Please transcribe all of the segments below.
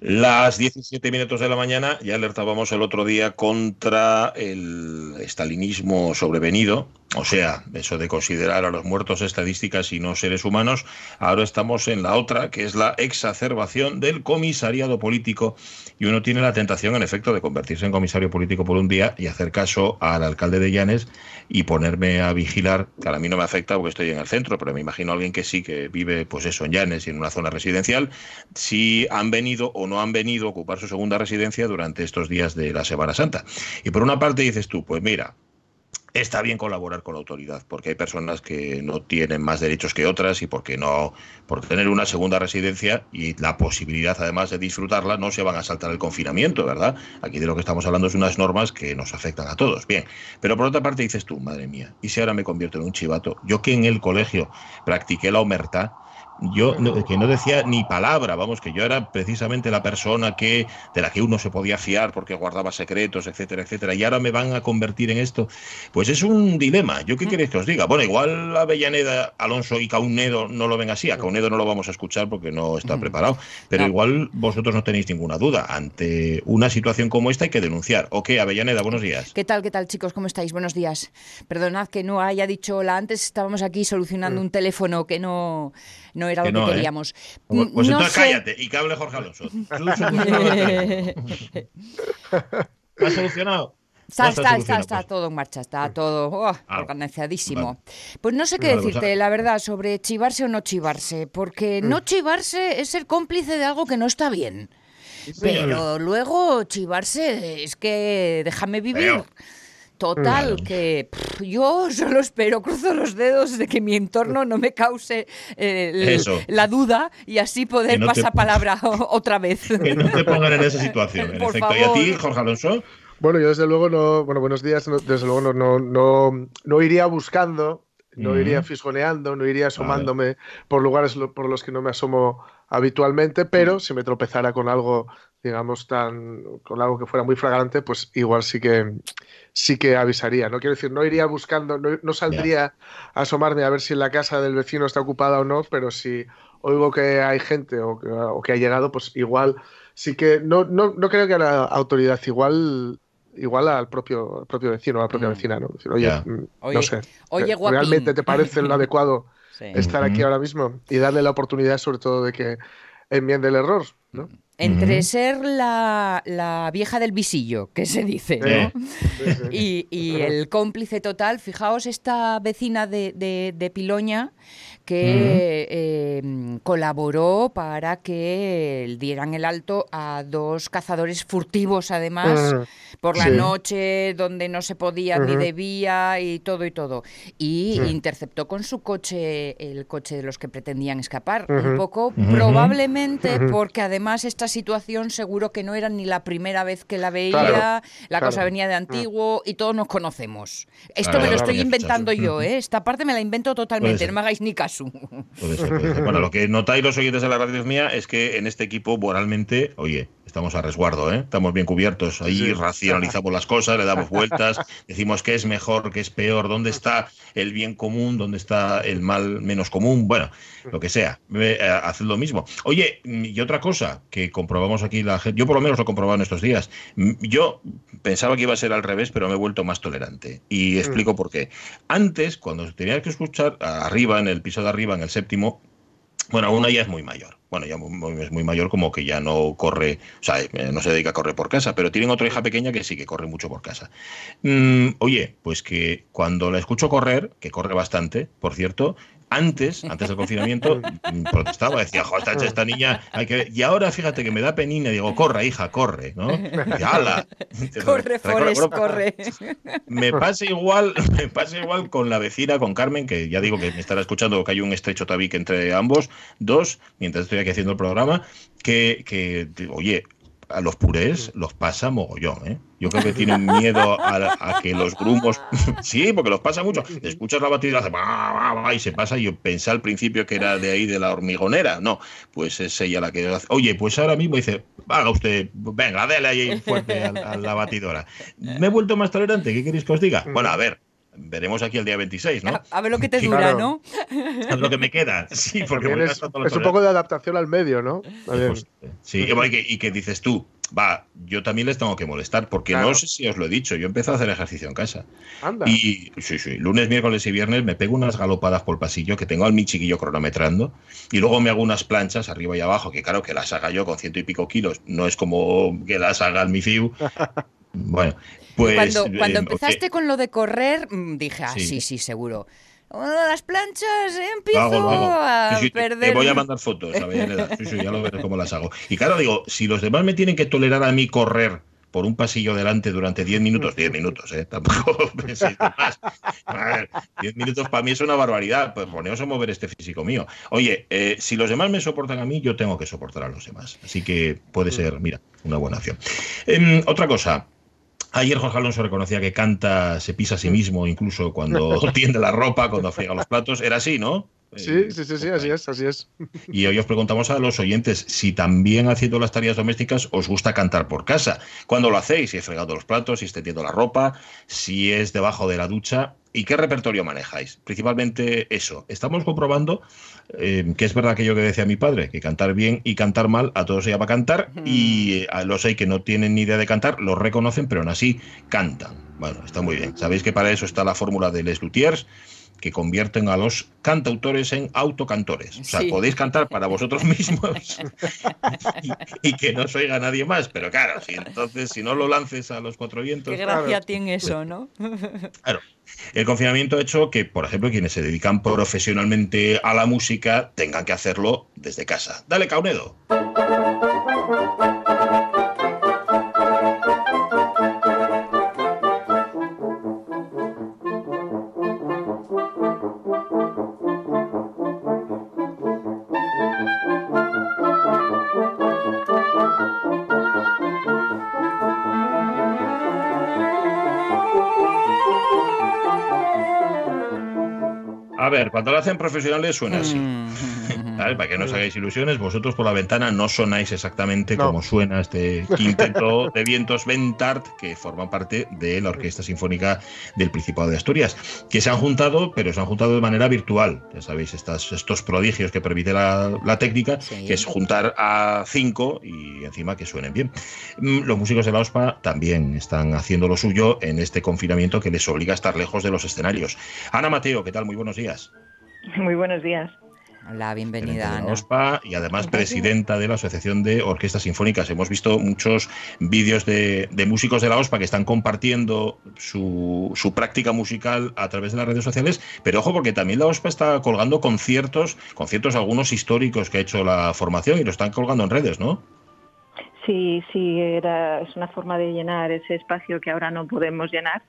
Las 17 minutos de la mañana ya alertábamos el otro día contra el estalinismo sobrevenido, o sea, eso de considerar a los muertos estadísticas y no seres humanos. Ahora estamos en la otra, que es la exacerbación del comisariado político y uno tiene la tentación, en efecto, de convertirse en comisario político por un día y hacer caso al alcalde de Llanes y ponerme a vigilar, que a mí no me afecta porque estoy en el centro, pero me imagino a alguien que sí, que vive pues eso en Llanes y en una zona residencial, si han venido o no han venido a ocupar su segunda residencia durante estos días de la Semana Santa. Y por una parte dices tú, pues mira, está bien colaborar con la autoridad, porque hay personas que no tienen más derechos que otras y porque no, por tener una segunda residencia y la posibilidad además de disfrutarla, no se van a saltar el confinamiento, ¿verdad? Aquí de lo que estamos hablando es unas normas que nos afectan a todos. Bien, pero por otra parte dices tú, madre mía, ¿y si ahora me convierto en un chivato? Yo que en el colegio practiqué la omertad, yo que no decía ni palabra, vamos, que yo era precisamente la persona que de la que uno se podía fiar porque guardaba secretos, etcétera, etcétera, y ahora me van a convertir en esto. Pues es un dilema. ¿Yo qué mm. queréis que os diga? Bueno, igual Avellaneda, Alonso y Caunedo no lo ven así. A Caunedo no lo vamos a escuchar porque no está mm. preparado, pero igual vosotros no tenéis ninguna duda. Ante una situación como esta hay que denunciar. ¿O qué, Avellaneda? Buenos días. ¿Qué tal, qué tal, chicos? ¿Cómo estáis? Buenos días. Perdonad que no haya dicho la antes, estábamos aquí solucionando mm. un teléfono que no no era lo que ¿eh? queríamos. Pues, pues entonces cállate y que hable Jorge Alonso. ¿Has solucionado? Está, está, está, está, todo en marcha, está todo oh, ah, organizadísimo. Pues no sé qué decirte, la verdad, sobre chivarse o no chivarse, porque mm. no chivarse es ser cómplice de algo que no está bien. Pero luego chivarse es que déjame vivir. Total, que yo solo espero, cruzo los dedos de que mi entorno no me cause eh, la duda y así poder pasar palabra otra vez. Que no te pongan en esa situación, en efecto. ¿Y a ti, Jorge Alonso? Bueno, yo desde luego no, bueno, buenos días, desde luego no, no, no, iría buscando, no iría fisgoneando, no iría asomándome por lugares por los que no me asomo habitualmente, pero si me tropezara con algo, digamos, tan, con algo que fuera muy flagrante, pues igual sí que sí que avisaría. No quiero decir, no iría buscando, no, saldría a asomarme a ver si la casa del vecino está ocupada o no, pero si oigo que hay gente o que, ha llegado, pues igual sí que no, no, no creo que a la autoridad igual igual al propio, propio vecino, a la propia mm. vecina, ¿no? oye, mm, no sé, ¿realmente te parece lo adecuado estar aquí ahora mismo y darle la oportunidad sobre todo de que enmiende el error, ¿no? Entre ser la, vieja del visillo, que se dice, ¿no? Y, el cómplice total, fijaos, esta vecina de, de Piloña que em, colaboró para que dieran el alto a dos cazadores furtivos, además, por la noche, donde no se podía ni debía y todo y todo. Y interceptó con su coche el coche de los que pretendían escapar. Un poco, probablemente, porque además esta situación seguro que no era ni la primera vez que la veía, la cosa venía de antiguo y todos nos conocemos. Esto me lo estoy inventando yo, ¿eh? Esta parte me la invento totalmente, no me hagáis ni caso. Bueno, lo que notáis los oyentes de la radio mía es que en este equipo moralmente, oye, estamos a resguardo, ¿eh? estamos bien cubiertos. Ahí racionalizamos las cosas, le damos vueltas, decimos qué es mejor, qué es peor, dónde está el bien común, dónde está el mal menos común, bueno, lo que sea. Eh, haced lo mismo. Oye, y otra cosa que comprobamos aquí la gente, yo por lo menos lo he comprobado en estos días. Yo pensaba que iba a ser al revés, pero me he vuelto más tolerante. Y explico por qué. Antes, cuando tenías que escuchar arriba, en el piso de arriba, en el séptimo, bueno, una ya es muy mayor. Bueno, ya es muy mayor como que ya no corre, o sea, eh, no se dedica a correr por casa, pero tienen otra hija pequeña que sí que corre mucho por casa. Mm, oye, pues que cuando la escucho correr, que corre bastante, por cierto, antes, antes del confinamiento, protestaba, decía, joder, esta, niña, hay que... Y ahora fíjate que me da penina, digo, corre, hija, corre, ¿no? corre, Forrest, corre. Me pasa igual, me pasa igual con la vecina, con Carmen, que ya digo que me estará escuchando que hay un estrecho tabique entre ambos, dos, mientras estoy aquí haciendo el programa, que, que oye, a los purés los pasa mogollón, ¿eh? Yo creo que tienen miedo a, que los grumos. sí, porque los pasa mucho. Escuchas la batida y se pasa. Yo pensé al principio que era de ahí de la hormigonera. No, pues es ella la que hace. Oye, pues ahora mismo dice, haga usted, venga, déle ahí fuerte a, la batidora. Me he vuelto más tolerante, ¿qué queréis que os diga? Bueno, a ver, veremos aquí el día 26, ¿no? A, ver lo que te dura, ¿no? A lo que me queda, sí, porque es, un poco de adaptación al medio, ¿no? Pues, sí, y que, y que dices tú, va, yo también les tengo que molestar, porque no sé si os lo he dicho, yo empecé a hacer ejercicio en casa. Anda. Y sí, sí, lunes, miércoles y viernes me pego unas galopadas por el pasillo que tengo al mi chiquillo cronometrando, y luego me hago unas planchas arriba y abajo, que claro, que las haga yo con ciento y pico kilos, no es como que las haga el mi FIU. Bueno, pues. Cuando, cuando eh, empezaste con lo de correr, mm, dije, ah, sí, sí, seguro las planchas empiezo a perder. Te voy a mandar fotos a Sí, sí, ya lo veré cómo las hago. Y claro, digo, si los demás me tienen que tolerar a mí correr por un pasillo delante durante 10 minutos, 10 minutos, ¿eh? Tampoco más. 10 minutos para mí es una barbaridad. Pues poneos a mover este físico mío. Oye, eh, si los demás me soportan a mí, yo tengo que soportar a los demás. Así que puede ser, mira, una buena opción. Em, otra cosa, Ayer Jorge Alonso reconocía que canta, se pisa a sí mismo, incluso cuando tiende la ropa, cuando friega los platos. Era así, ¿no? Sí, sí, sí, sí, así es, así es. Y hoy os preguntamos a los oyentes si también haciendo las tareas domésticas os gusta cantar por casa. ¿Cuándo lo hacéis? Si he fregado los platos, si esté tendiendo la ropa, si es debajo de la ducha. ¿Y qué repertorio manejáis? Principalmente eso. Estamos comprobando eh, que es verdad aquello que decía mi padre, que cantar bien y cantar mal a todos se llama cantar y a los hay que no tienen ni idea de cantar, lo reconocen, pero aún así cantan. Bueno, está muy bien. Sabéis que para eso está la fórmula de Les Luthiers, que convierten a los cantautores en autocantores. O sea, podéis cantar para vosotros mismos y, que no os oiga nadie más. Pero claro, si entonces si no lo lances a los cuatro vientos. Qué gracia tiene eso, ¿no? Claro. El confinamiento ha hecho que, por ejemplo, quienes se dedican profesionalmente a la música tengan que hacerlo desde casa. Dale, Caunedo. Cuando lo hacen profesionales suena así. Mm. Para que no os hagáis ilusiones, vosotros por la ventana no sonáis exactamente como suena este quinteto de vientos Ventart, que forma parte de la Orquesta Sinfónica del Principado de Asturias, que se han juntado, pero se han juntado de manera virtual. Ya sabéis, estas, estos prodigios que permite la, técnica, que es juntar a cinco y encima que suenen bien. Mm, los músicos de la OSPA también están haciendo lo suyo en este confinamiento que les obliga a estar lejos de los escenarios. Ana Mateo, ¿qué tal? Muy buenos días. Muy buenos días. Hola, bienvenida. Ana. OSPA y además presidenta de la Asociación de Orquestas Sinfónicas. Hemos visto muchos vídeos de, músicos de la OSPA que están compartiendo su, práctica musical a través de las redes sociales, pero ojo porque también la OSPA está colgando conciertos, conciertos algunos históricos que ha hecho la formación y lo están colgando en redes, ¿no? Sí, sí, era, es una forma de llenar ese espacio que ahora no podemos llenar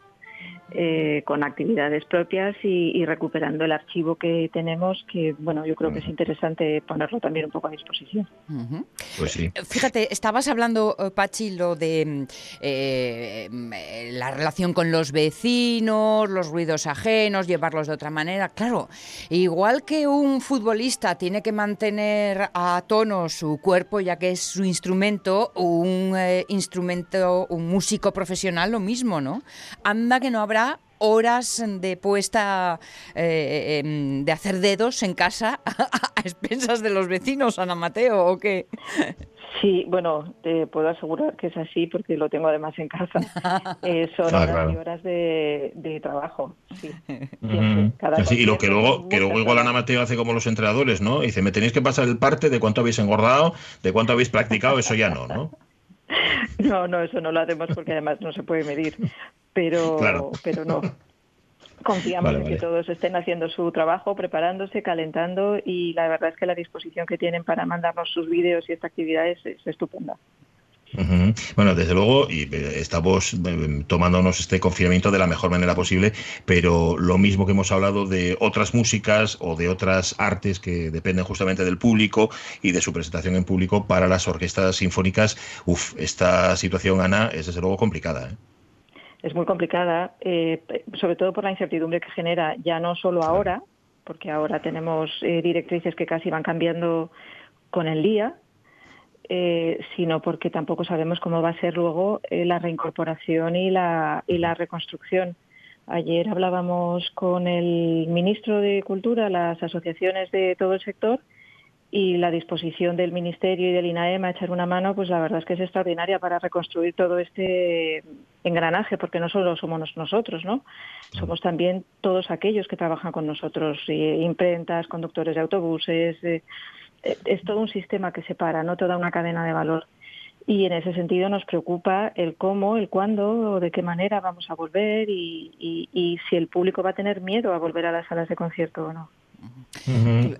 eh, con actividades propias y, recuperando el archivo que tenemos, que bueno, yo creo que es interesante ponerlo también un poco a disposición. Pues sí. Fíjate, estabas hablando, eh, Pachi, lo de eh, la relación con los vecinos, los ruidos ajenos, llevarlos de otra manera. Claro, igual que un futbolista tiene que mantener a tono su cuerpo, ya que es su instrumento, un instrumento, un músico profesional, lo mismo, ¿no? Anda que no habrá horas de puesta eh, em, de hacer dedos en casa a expensas de los vecinos, Ana Mateo, ¿o qué? Sí, bueno, te puedo asegurar que es así porque lo tengo además en casa. Eh, son ah, horas y horas de, trabajo. Sí. y lo que luego, que luego igual Ana Mateo hace como los entrenadores, ¿no? Dice, me tenéis que pasar el parte de cuánto habéis engordado, de cuánto habéis practicado, eso ya no, ¿no? No, no, eso no lo hacemos porque además no se puede medir pero, pero no. Confiamos en que todos estén haciendo su trabajo, preparándose, calentando y la verdad es que la disposición que tienen para mandarnos sus vídeos y esta actividad es, estupenda. Bueno, desde luego, y eh, estamos eh, tomándonos este confinamiento de la mejor manera posible, pero lo mismo que hemos hablado de otras músicas o de otras artes que dependen justamente del público y de su presentación en público para las orquestas sinfónicas, uff, esta situación, Ana, es desde luego complicada. ¿eh? Es muy complicada, eh, sobre todo por la incertidumbre que genera, ya no solo ahora, porque ahora tenemos eh, directrices que casi van cambiando con el día, eh, sino porque tampoco sabemos cómo va a ser luego la reincorporación y la, y la reconstrucción, Ayer hablábamos con el ministro de Cultura, las asociaciones de todo el sector y la disposición del Ministerio y del INAEM a echar una mano, pues la verdad es que es extraordinaria para reconstruir todo este engranaje, porque no solo somos nosotros, ¿no? Somos también todos aquellos que trabajan con nosotros, imprentas, conductores de autobuses, eh, eh, es todo un sistema que separa, no toda una cadena de valor. Y en ese sentido nos preocupa el cómo, el cuándo, de qué manera vamos a volver y, y si el público va a tener miedo a volver a las salas de concierto o no.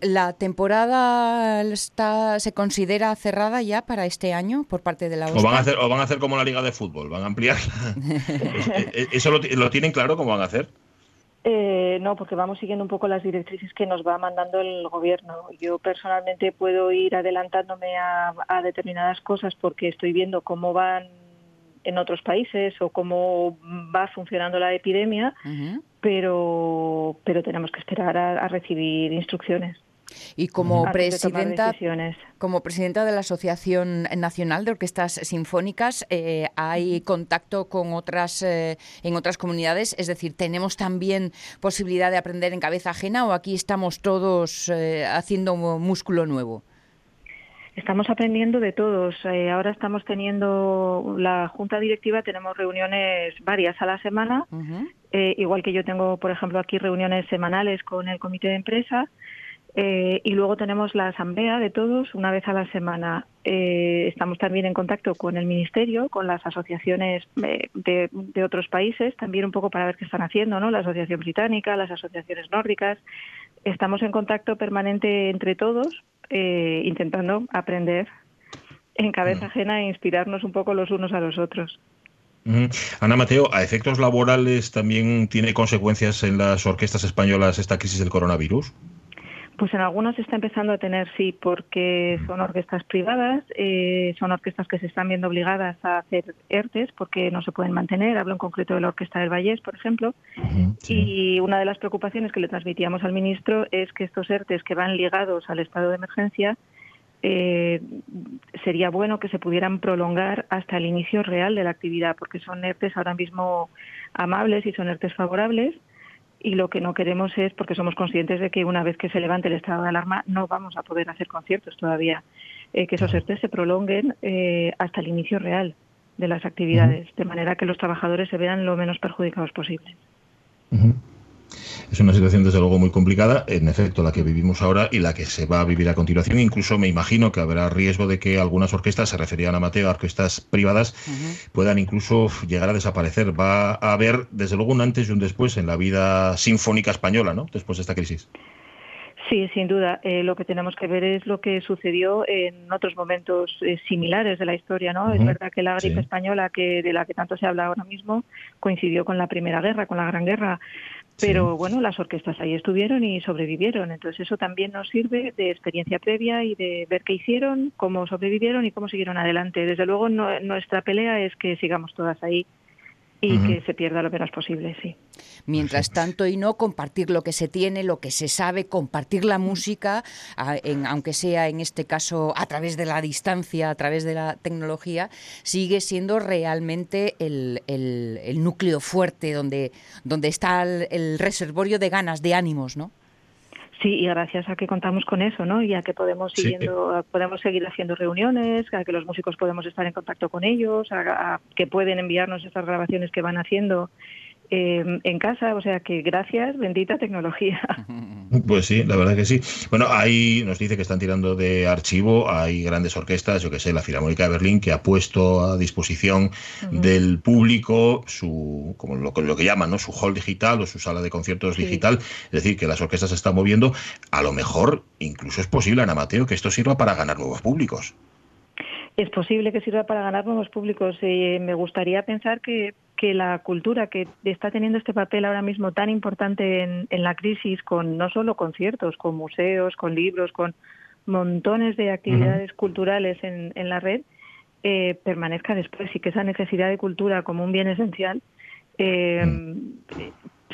¿La temporada está, se considera cerrada ya para este año por parte de la O van a hacer, o van a hacer como la Liga de Fútbol, van a ampliar. Eh, eh, ¿Eso lo, tienen claro cómo van a hacer? Eh, no, porque vamos siguiendo un poco las directrices que nos va mandando el gobierno. Yo personalmente puedo ir adelantándome a, determinadas cosas porque estoy viendo cómo van en otros países o cómo va funcionando la epidemia, pero, pero tenemos que esperar a, recibir instrucciones. Y como presidenta, como presidenta de la Asociación Nacional de Orquestas Sinfónicas, eh, ¿hay contacto con otras eh, en otras comunidades? Es decir, ¿tenemos también posibilidad de aprender en cabeza ajena o aquí estamos todos eh, haciendo músculo nuevo? Estamos aprendiendo de todos. Eh, ahora estamos teniendo la junta directiva, tenemos reuniones varias a la semana, eh, igual que yo tengo, por ejemplo, aquí reuniones semanales con el comité de empresa. Eh, y luego tenemos la asamblea de todos una vez a la semana. estamos también en contacto con el ministerio, con las asociaciones de, de, otros países, también un poco para ver qué están haciendo, ¿no? La asociación británica, las asociaciones nórdicas. Estamos en contacto permanente entre todos eh, intentando aprender en cabeza mm. ajena e inspirarnos un poco los unos a los otros. Ana Mateo, ¿a efectos laborales también tiene consecuencias en las orquestas españolas esta crisis del coronavirus? Pues en algunas está empezando a tener, sí, porque son orquestas privadas, eh, son orquestas que se están viendo obligadas a hacer ERTES porque no se pueden mantener. Hablo en concreto de la Orquesta del Vallés, por ejemplo. Y una de las preocupaciones que le transmitíamos al ministro es que estos ERTES que van ligados al estado de emergencia eh, sería bueno que se pudieran prolongar hasta el inicio real de la actividad, porque son ERTES ahora mismo amables y son ERTES favorables y lo que no queremos es, porque somos conscientes de que una vez que se levante el estado de alarma no vamos a poder hacer conciertos todavía, eh, que esos ERTE se prolonguen eh, hasta el inicio real de las actividades, de manera que los trabajadores se vean lo menos perjudicados posible. Es una situación desde luego muy complicada, en efecto, la que vivimos ahora y la que se va a vivir a continuación. Incluso me imagino que habrá riesgo de que algunas orquestas, se referían a Mateo, orquestas privadas, puedan incluso llegar a desaparecer. Va a haber, desde luego, un antes y un después en la vida sinfónica española, ¿no? Después de esta crisis. Sí, sin duda. Eh, lo que tenemos que ver es lo que sucedió en otros momentos eh, similares de la historia, ¿no? Es verdad que la gripe española, que de la que tanto se habla ahora mismo, coincidió con la Primera Guerra, con la Gran Guerra. Pero bueno, las orquestas ahí estuvieron y sobrevivieron. Entonces eso también nos sirve de experiencia previa y de ver qué hicieron, cómo sobrevivieron y cómo siguieron adelante. Desde luego nuestra pelea es que sigamos todas ahí y que se pierda lo menos posible, sí. Mientras tanto, y no compartir lo que se tiene, lo que se sabe, compartir la música, aunque sea en este caso a través de la distancia, a través de la tecnología, sigue siendo realmente el, núcleo fuerte donde, donde está el, el reservorio de ganas, de ánimos, ¿no? Sí, y gracias a que contamos con eso, ¿no? Y a que podemos siguiendo, podemos seguir haciendo reuniones, a que los músicos podemos estar en contacto con ellos, a que pueden enviarnos estas grabaciones que van haciendo Em, en casa, o sea que gracias, bendita tecnología. Pues sí, la verdad que sí. Bueno, ahí nos dice que están tirando de archivo, hay grandes orquestas, yo que sé, la Filarmónica de Berlín, que ha puesto a disposición del público su, como lo, lo, que llaman, ¿no? su hall digital o su sala de conciertos digital, es decir, que las orquestas se están moviendo, a lo mejor incluso es posible, Ana Mateo, que esto sirva para ganar nuevos públicos. Es posible que sirva para ganar nuevos públicos. Eh, me gustaría pensar que que la cultura que está teniendo este papel ahora mismo tan importante en, la crisis, con no solo conciertos, con museos, con libros, con montones de actividades culturales en, la red, eh, permanezca después y que esa necesidad de cultura como un bien esencial eh,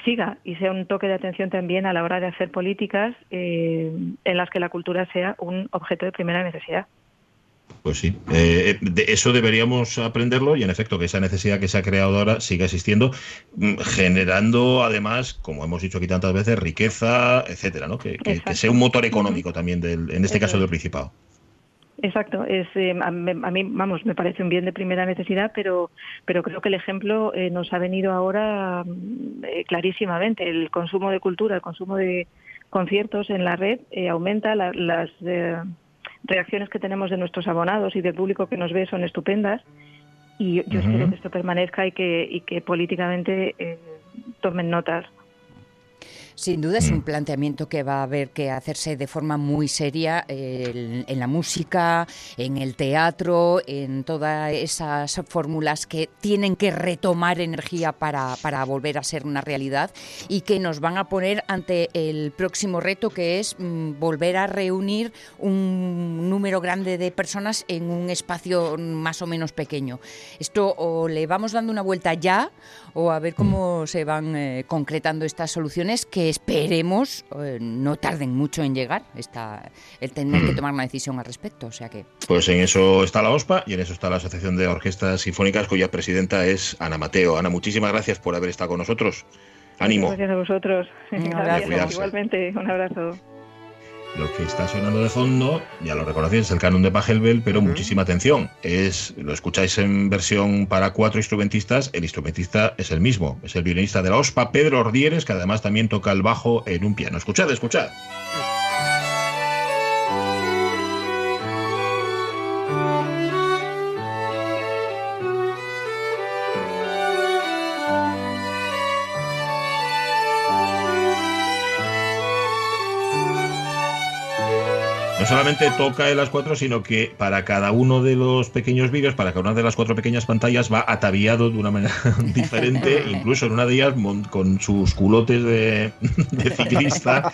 siga y sea un toque de atención también a la hora de hacer políticas eh, en las que la cultura sea un objeto de primera necesidad. Pues sí, eh, de eso deberíamos aprenderlo y en efecto que esa necesidad que se ha creado ahora siga existiendo, mm, generando además, como hemos dicho aquí tantas veces, riqueza, etcétera, ¿no? Que, sea un motor económico también, del, en este caso del Principado. Exacto, es, eh, a, mí, vamos, me parece un bien de primera necesidad, pero, pero creo que el ejemplo eh, nos ha venido ahora mm, clarísimamente. El consumo de cultura, el consumo de conciertos en la red aumenta, las reacciones que tenemos de nuestros abonados y del público que nos ve son estupendas y yo espero que esto permanezca y que, y que políticamente eh, tomen notas. Sin duda es un mm. planteamiento que va a haber que hacerse de forma muy seria en, la música, en el teatro, en todas esas fórmulas que tienen que retomar energía para, para, volver a ser una realidad y que nos van a poner ante el próximo reto que es mm, volver a reunir un número grande de personas en un espacio más o menos pequeño. Esto o le vamos dando una vuelta ya o a ver cómo se van eh, concretando estas soluciones que esperemos eh, no tarden mucho en llegar, está, el tener que mm. tomar una decisión al respecto. O sea que... Pues en eso está la OSPA y en eso está la Asociación de Orquestas Sinfónicas, cuya presidenta es Ana Mateo. Ana, muchísimas gracias por haber estado con nosotros. Ánimo. Gracias a vosotros. Gracias. Igualmente, un abrazo. Lo que está sonando de fondo, ya lo reconocéis, es el canon de Pachelbel, pero muchísima atención. Es, lo escucháis en versión para cuatro instrumentistas, el instrumentista es el mismo, es el violinista de la OSPA, Pedro Ordieres, que además también toca el bajo en un piano. Escuchad, escuchad. No solamente toca en las cuatro, sino que para cada uno de los pequeños vídeos, para cada una de las cuatro pequeñas pantallas, va ataviado de una manera diferente, incluso en una de ellas con sus culotes de, ciclista.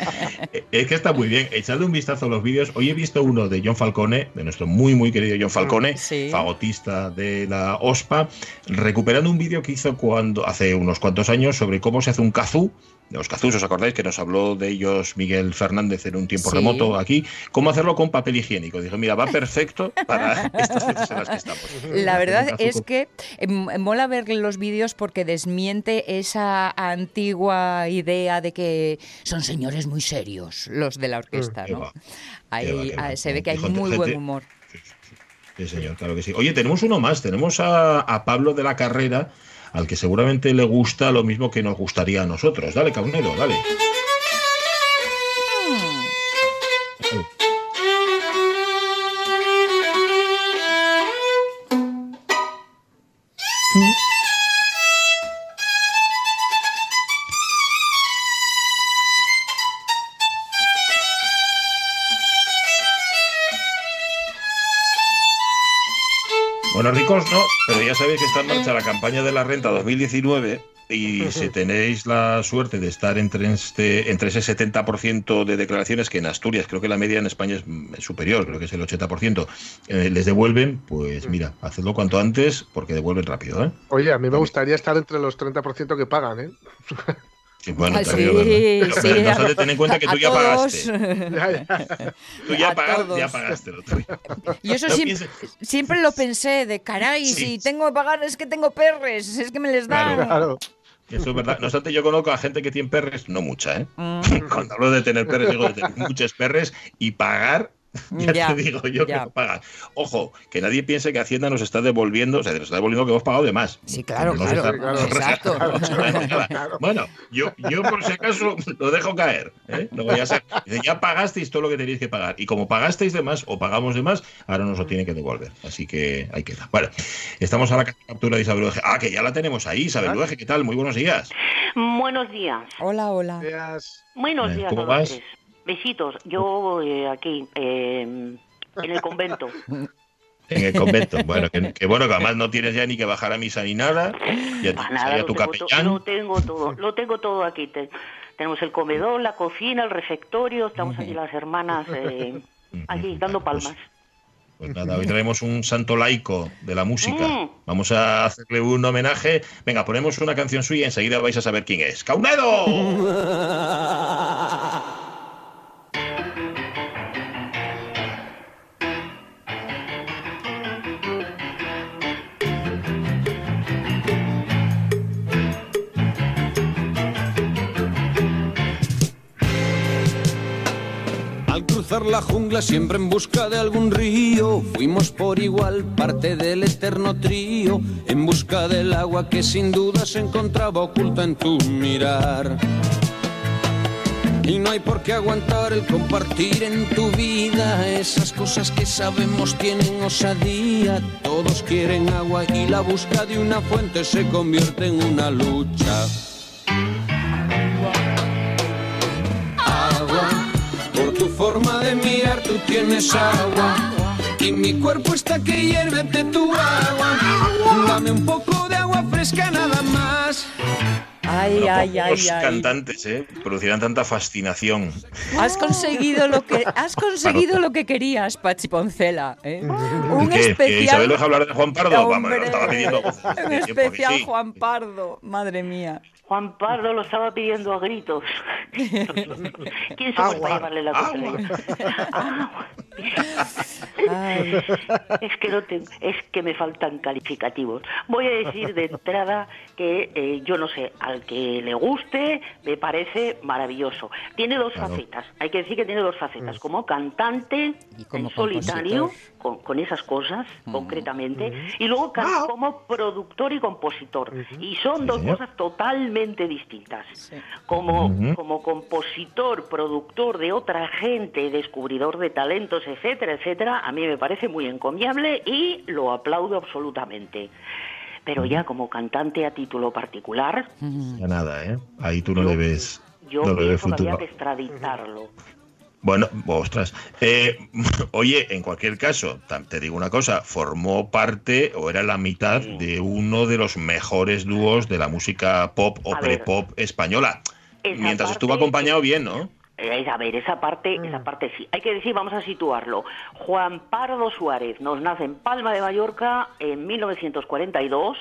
Es que está muy bien. Echadle un vistazo a los vídeos. Hoy he visto uno de John Falcone, de nuestro muy, muy querido John Falcone, fagotista de la OSPA, recuperando un vídeo que hizo cuando hace unos cuantos años sobre cómo se hace un kazoo los cazús, ¿os acordáis que nos habló de ellos Miguel Fernández en un tiempo remoto aquí? ¿Cómo hacerlo con papel higiénico? Dijo, mira, va perfecto para estas veces en las que estamos. La verdad es que em, mola ver los vídeos porque desmiente esa antigua idea de que son señores muy serios los de la orquesta, ¿no? Ahí se ve que hay muy buen humor. Sí, señor, claro que sí. Oye, tenemos uno más, tenemos a, a Pablo de la Carrera al que seguramente le gusta lo mismo que nos gustaría a nosotros. Dale, Caunero, dale. Bueno, no, pero ya sabéis que está en marcha la campaña de la renta 2019 y si tenéis la suerte de estar entre, este, entre ese 70% de declaraciones que en Asturias, creo que la media en España es superior, creo que es el 80%, eh, les devuelven, pues mm. mira, hacedlo cuanto antes porque devuelven rápido. ¿eh? Oye, a mí me gustaría estar entre los 30% que pagan, ¿eh? Sí, bueno, ah, sí, sí, ten en cuenta que tú ya pagaste. tú ya, ya pagaste lo tuyo. Y eso siempre, lo pensé, de caray, si tengo que pagar es que tengo perres, es que me les dan. Claro, Eso es verdad. No obstante, yo conozco a gente que tiene perres, no mucha, ¿eh? Mm. Cuando hablo de tener perres, digo de tener muchos perres y pagar ya, te digo yo que no pagas. Ojo, que nadie piense que Hacienda nos está devolviendo, o sea, nos está devolviendo que hemos pagado de más. Sí, claro, claro, Exacto. Bueno, yo, yo por si acaso lo dejo caer. ¿eh? No voy a ser. Ya pagasteis todo lo que tenéis que pagar. Y como pagasteis de más o pagamos de más, ahora nos lo tiene que devolver. Así que ahí queda. Bueno, estamos a la captura de Isabel Ueje. Ah, que ya la tenemos ahí, Isabel Ueje. ¿Qué tal? Muy buenos días. Buenos días. Hola, hola. Buenos días. ¿Cómo vas? Besitos. Yo eh, aquí, eh, en el convento. En el convento. Bueno, que, bueno, que además no tienes ya ni que bajar a misa ni nada. Ya nada, tu capellán. lo tengo todo, lo tengo todo aquí. tenemos el comedor, la cocina, el refectorio, estamos aquí las hermanas eh, aquí dando pues, palmas. Pues nada, hoy traemos un santo laico de la música. Mm. Vamos a hacerle un homenaje. Venga, ponemos una canción suya y enseguida vais a saber quién es. ¡Caunedo! la jungla siempre en busca de algún río. Fuimos por igual parte del eterno trío, en busca del agua que sin duda se encontraba oculta en tu mirar. Y no hay por qué aguantar el compartir en tu vida esas cosas que sabemos tienen osadía. Todos quieren agua y la busca de una fuente se convierte en una lucha. Tu forma de mirar tú tienes agua. Y mi cuerpo está que hierve de tu agua. Dame un poco de agua fresca nada más. Ay, ay, ay, Los cantantes, ¿eh? Producirán tanta fascinación. Has conseguido lo que has conseguido lo que querías, Pachi Poncela. ¿eh? Un ¿Qué? especial. Isabel deja hablar de Juan Pardo? Hombre, Vamos, estaba pidiendo Un especial sí. Juan Pardo, madre mía. Juan Pardo lo estaba pidiendo a gritos. ¿Quién somos para llevarle la cosa? es que no tengo, es que me faltan calificativos. Voy a decir de entrada que eh, yo no sé, al que le guste me parece maravilloso. Tiene dos claro. facetas, hay que decir que tiene dos facetas, mm. como cantante ¿Y como en solitario, con, con, esas cosas mm. concretamente, mm. y luego ah. como productor y compositor. -huh. Y son dos cosas totalmente distintas. Sí. Como, -huh. como compositor, productor de otra gente, descubridor de talentos, etcétera, etcétera, a mí me parece muy encomiable y lo aplaudo absolutamente. Pero ya como cantante a título particular... Ya nada, ¿eh? Ahí tú no yo, le ves... Yo no pienso que había que extraditarlo. Bueno, ostras. Eh, oye, en cualquier caso, te digo una cosa, formó parte o era la mitad sí. de uno de los mejores dúos de la música pop o pre-pop española. Mientras estuvo acompañado bien, ¿no? A ver, esa parte, mm. esa parte sí. Hay que decir, vamos a situarlo. Juan Pardo Suárez nos nace en Palma de Mallorca en 1942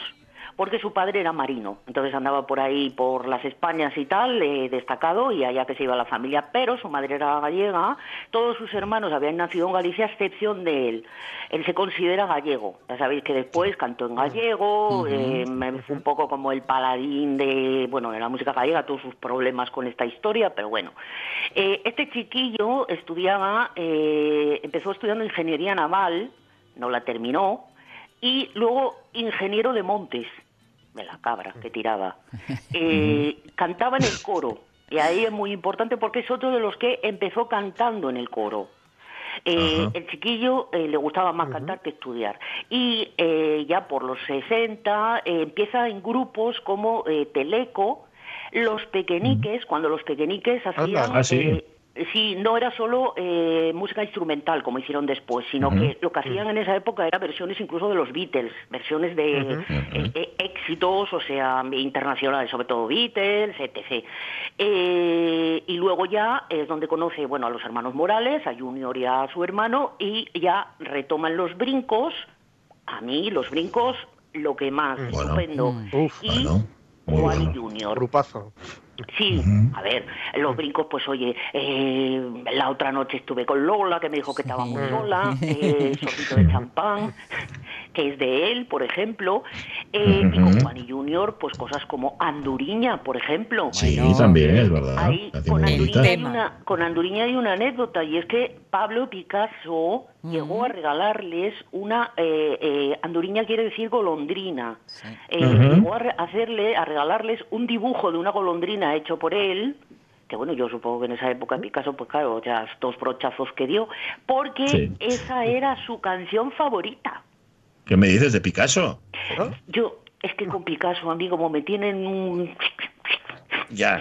porque su padre era marino, entonces andaba por ahí por las Españas y tal, eh, destacado, y allá que se iba la familia, pero su madre era gallega, todos sus hermanos habían nacido en Galicia, a excepción de él. Él se considera gallego, ya sabéis que después cantó en gallego, uh -huh. eh, fue un poco como el paladín de, bueno, de la música gallega, todos sus problemas con esta historia, pero bueno. Eh, este chiquillo estudiaba, eh, empezó estudiando ingeniería naval, no la terminó, y luego ingeniero de montes, de la cabra que tiraba. Eh, cantaba en el coro, y ahí es muy importante porque es otro de los que empezó cantando en el coro. Eh, el chiquillo eh, le gustaba más uh -huh. cantar que estudiar. Y eh, ya por los 60 eh, empieza en grupos como Teleco, Los Pequeñiques, uh -huh. cuando los Pequeñiques hacían... Ah, sí sí, no era solo eh, música instrumental como hicieron después, sino uh -huh. que lo que hacían en esa época era versiones incluso de los Beatles, versiones de uh -huh. eh, éxitos, o sea, internacionales, sobre todo Beatles, etc. Eh, y luego ya es donde conoce, bueno, a los hermanos Morales, a Junior y a su hermano, y ya retoman los brincos. A mí los brincos, lo que más bueno. estupendo. Uf, y bueno, Juan bueno. Junior. Grupazo. Sí, a ver, los brincos, pues oye, eh, la otra noche estuve con Lola, que me dijo que estaba muy sola, eh, Sorrito de champán, que es de él, por ejemplo, eh, y con Juan y Junior, pues cosas como Anduriña, por ejemplo. Sí, bueno, también, es verdad. Ahí, con, Anduriña hay una, con Anduriña hay una anécdota, y es que Pablo Picasso -huh. llegó a regalarles una, eh, eh, Anduriña quiere decir golondrina, sí. uh -huh. llegó a hacerle, a regalarles un dibujo de una golondrina hecho por él, que bueno, yo supongo que en esa época Picasso, pues claro, ya dos brochazos que dio, porque sí. esa era su canción favorita. ¿Qué me dices de Picasso? Yo, es que con Picasso, a mí como me tienen un... Ya,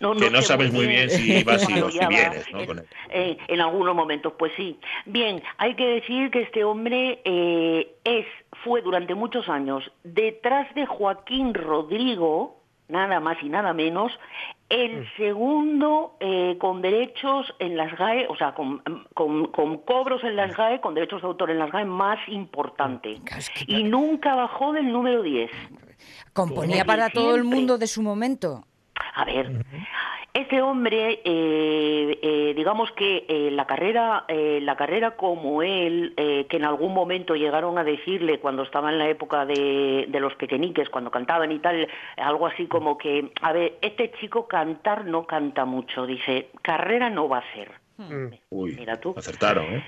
no, no que no sabes muy bien, bien si vas y, o si vienes, ¿no? En, eh, en, algunos momentos, pues sí. Bien, hay que decir que este hombre eh, es, fue durante muchos años, detrás de Joaquín Rodrigo, nada más y nada menos, el segundo eh, con derechos en las GAE, o sea, con, con, con, cobros en las GAE, con derechos de autor en las GAE más importante. Y nunca bajó del número 10. Componía para todo el mundo de su momento. A ver, este hombre, eh, eh, digamos que eh, la carrera, eh, la carrera como él, eh, que en algún momento llegaron a decirle cuando estaba en la época de, de, los pequeñiques, cuando cantaban y tal, algo así como que, a ver, este chico cantar no canta mucho, dice, carrera no va a ser. Uy, Mira tú. Acertaron, ¿eh?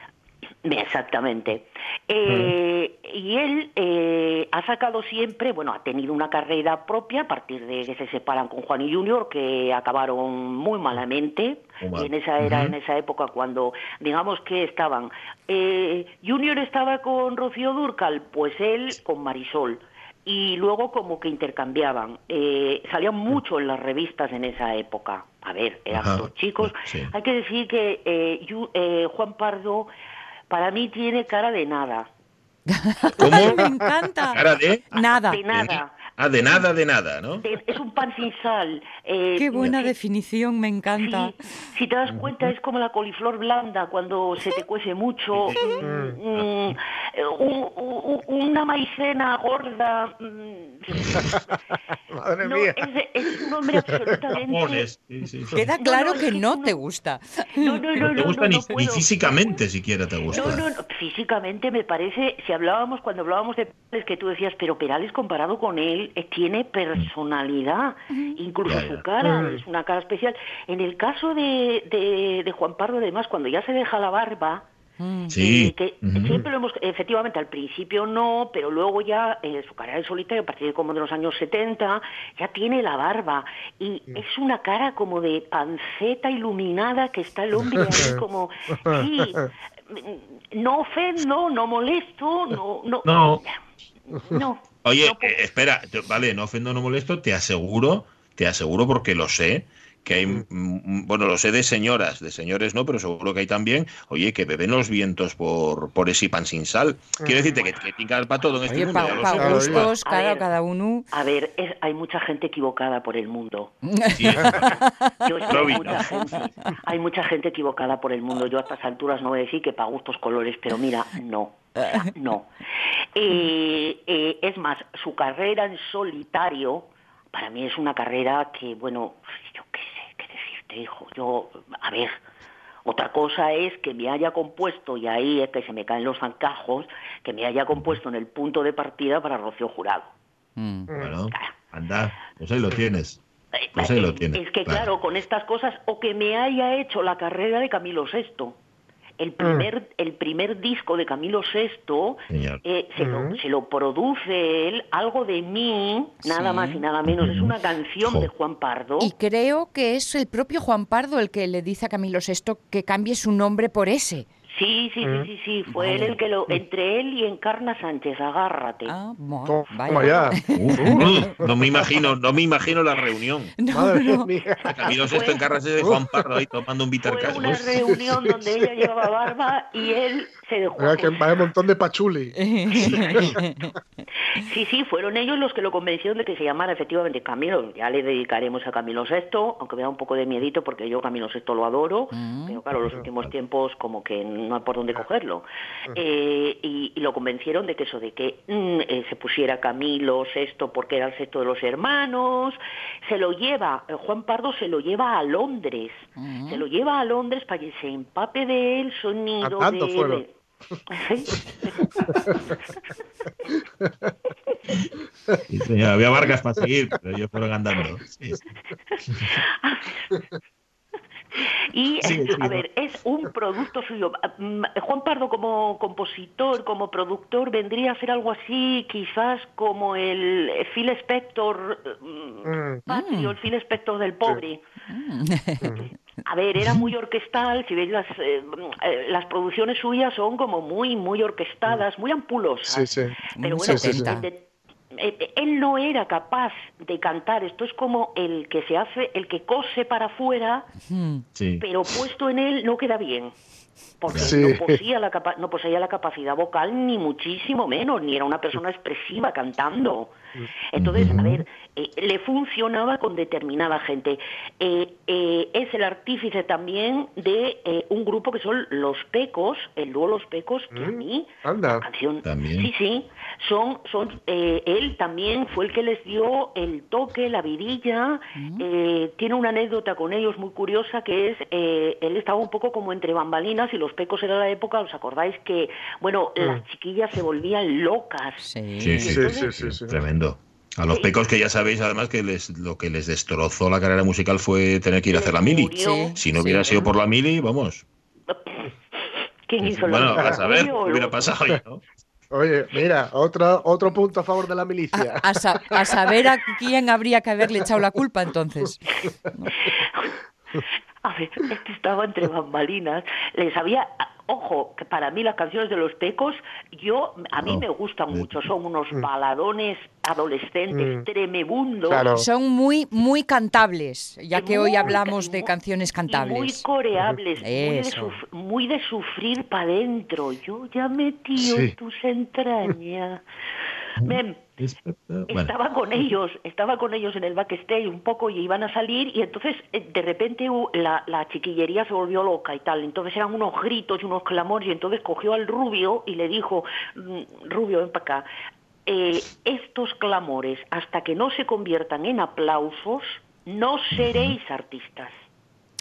Exactamente. Eh, y él eh, ha sacado siempre, bueno, ha tenido una carrera propia a partir de que se separan con Juan y Junior, que acabaron muy malamente. en esa era, en esa época, cuando digamos que estaban. Eh, Junior estaba con Rocío Durcal, pues él con Marisol y luego como que intercambiaban. Eh, salían mucho en las revistas en esa época. A ver, eran dos chicos. Hay que decir que eh, Juan Pardo para mí tiene cara de nada. ¿Cómo? Me encanta. ¿Cara de? Nada. De nada. Ah, de nada, de nada, ¿no? es un pan sin sal. Eh, Qué buena definición, me encanta. si te das cuenta, es como la coliflor blanda cuando se te cuece mucho. Mm, mm, una maicena gorda. Mm. Madre mía. Es, un hombre absolutamente. Queda claro que no, te gusta. No, no, no. No te gusta ni, físicamente siquiera te gusta. No, no, físicamente me parece, si hablábamos, cuando hablábamos de Perales, que tú decías, pero Perales comparado con él eh, tiene personalidad, incluso su cara es una cara especial. En el caso de, de, Juan Pardo, además, cuando ya se deja la barba, mm. Sí. Eh, que siempre lo hemos, efectivamente, al principio no, pero luego ya eh, su carrera de solitario, a partir de como de los años 70, ya tiene la barba y es una cara como de panceta iluminada que está el hombre ahí como, sí, no ofendo, no molesto, no, no. No. no. Oye, eh, espera, vale, no ofendo, no molesto, te aseguro, te aseguro porque lo sé, que hay, mm, mm, bueno, lo sé de señoras, de señores no, pero seguro que hay también, oye, que beben los vientos por, por ese pan sin sal. Quiero decirte que, que tinca para todo en este mundo. gustos, cada, cada uno. A ver, hay mucha gente equivocada por el mundo. hay mucha gente equivocada por el mundo. Yo a estas alturas no voy a decir que para gustos colores, pero mira, no. No. Eh, eh, es más, su carrera en solitario, para mí es una carrera que, bueno, yo qué hijo. Yo, a ver, otra cosa es que me haya compuesto, y ahí es que se me caen los zancajos, que me haya compuesto en el punto de partida para Rocío Jurado. Mm. Bueno, anda, pues ahí lo tienes. Pues ahí lo tienes. Es que claro, con estas cosas, o que me haya hecho la carrera de Camilo VI el mm. primer, el primer disco de Camilo VI eh, se, lo, mm. se, lo, produce él, algo de mí, nada más y nada menos. Es una canción de Juan Pardo. Y creo que es el propio Juan Pardo el que le dice a Camilo VI que cambie su nombre por ese. Sí, sí, sí, mm. sí, sí, fue él el que lo, entre él y Encarna Sánchez, agárrate. Ah, vaya. no me imagino, no me imagino la reunión. No, Madre no. mía. Camilo Sexto Encarna de Juan Pardo ahí tomando un Vitarcas. Fue una reunión donde ella llevaba barba y él se dejó. Vaya, que vaya un montón de pachuli. sí, sí, fueron ellos los que lo convencieron de que se llamara efectivamente Camilo. Ya le dedicaremos a Camilo Sexto, aunque me da un poco de miedito porque yo Camilo Sexto lo adoro, mm. pero claro, los últimos tiempos como que no hay por dónde cogerlo. Eh, y, lo convencieron de que eso, de que mm, eh, se pusiera Camilo sexto porque era el sexto de los hermanos, se lo lleva, eh, Juan Pardo se lo lleva a Londres, se lo lleva a Londres para que se empape de él sonido de... había Vargas para seguir, pero ellos fueron andando. Y, a ver, es un producto suyo. Mm, Juan Pardo como compositor, como productor, vendría a ser algo así, quizás como el Phil Spector mm, mm. el Phil Spector del pobre. A ver, era muy orquestal, si veis las, eh, eh, las producciones suyas son como muy, muy orquestadas, muy ampulosas. Sí, sí. Pero bueno, él no era capaz de cantar. Esto es como el que se hace, el que cose para afuera, pero puesto en él no queda bien. Porque no, poseía la no poseía la capacidad vocal, ni muchísimo menos, ni era una persona expresiva cantando. Entonces, a ver, eh, le funcionaba con determinada gente. Eh, eh, es el artífice también de un grupo que son Los Pecos, el dúo Los Pecos, que a mm, mí, la canción, sí, sí, son, son, él también fue el que les dio el toque, la vidilla, mm. tiene una anécdota con ellos muy curiosa que es, él estaba un poco como entre bambalinas y Los Pecos era la época, ¿os acordáis que, bueno, las mm. chiquillas se volvían locas? Sí, sí, sí, sí, tremendo. A los pecos que ya sabéis además que les, lo que les destrozó la carrera musical fue tener que ir a hacer la mili. Si no hubiera sido por la mili, vamos. ¿Quién hizo bueno, la a saber, ¿qué hubiera pasado ya, ¿no? Oye, mira, otro, otro punto a favor de la milicia. A, a sa- a saber a quién habría que haberle echado la culpa entonces. A ver, esto estaba entre bambalinas. Les había. Ojo, que para mí las canciones de los pecos, yo a mí No. me gustan Mm. mucho. Son unos baladones adolescentes Mm. tremebundos. Claro. Son muy, muy cantables, ya que hoy hablamos de canciones y Muy cantables. coreables, muy de, muy de sufrir para adentro. Yo ya metido Sí. en tus entrañas. Mem, Bueno, estaba con ellos, estaba con ellos en el backstage un poco y iban a salir y entonces eh, de repente uh, la, la chiquillería se volvió loca y tal. Entonces eran unos gritos y unos clamores y entonces cogió al rubio y le dijo, "Mm, Rubio, ven para acá. Eh, estos clamores, hasta que no se conviertan en aplausos, no seréis artistas.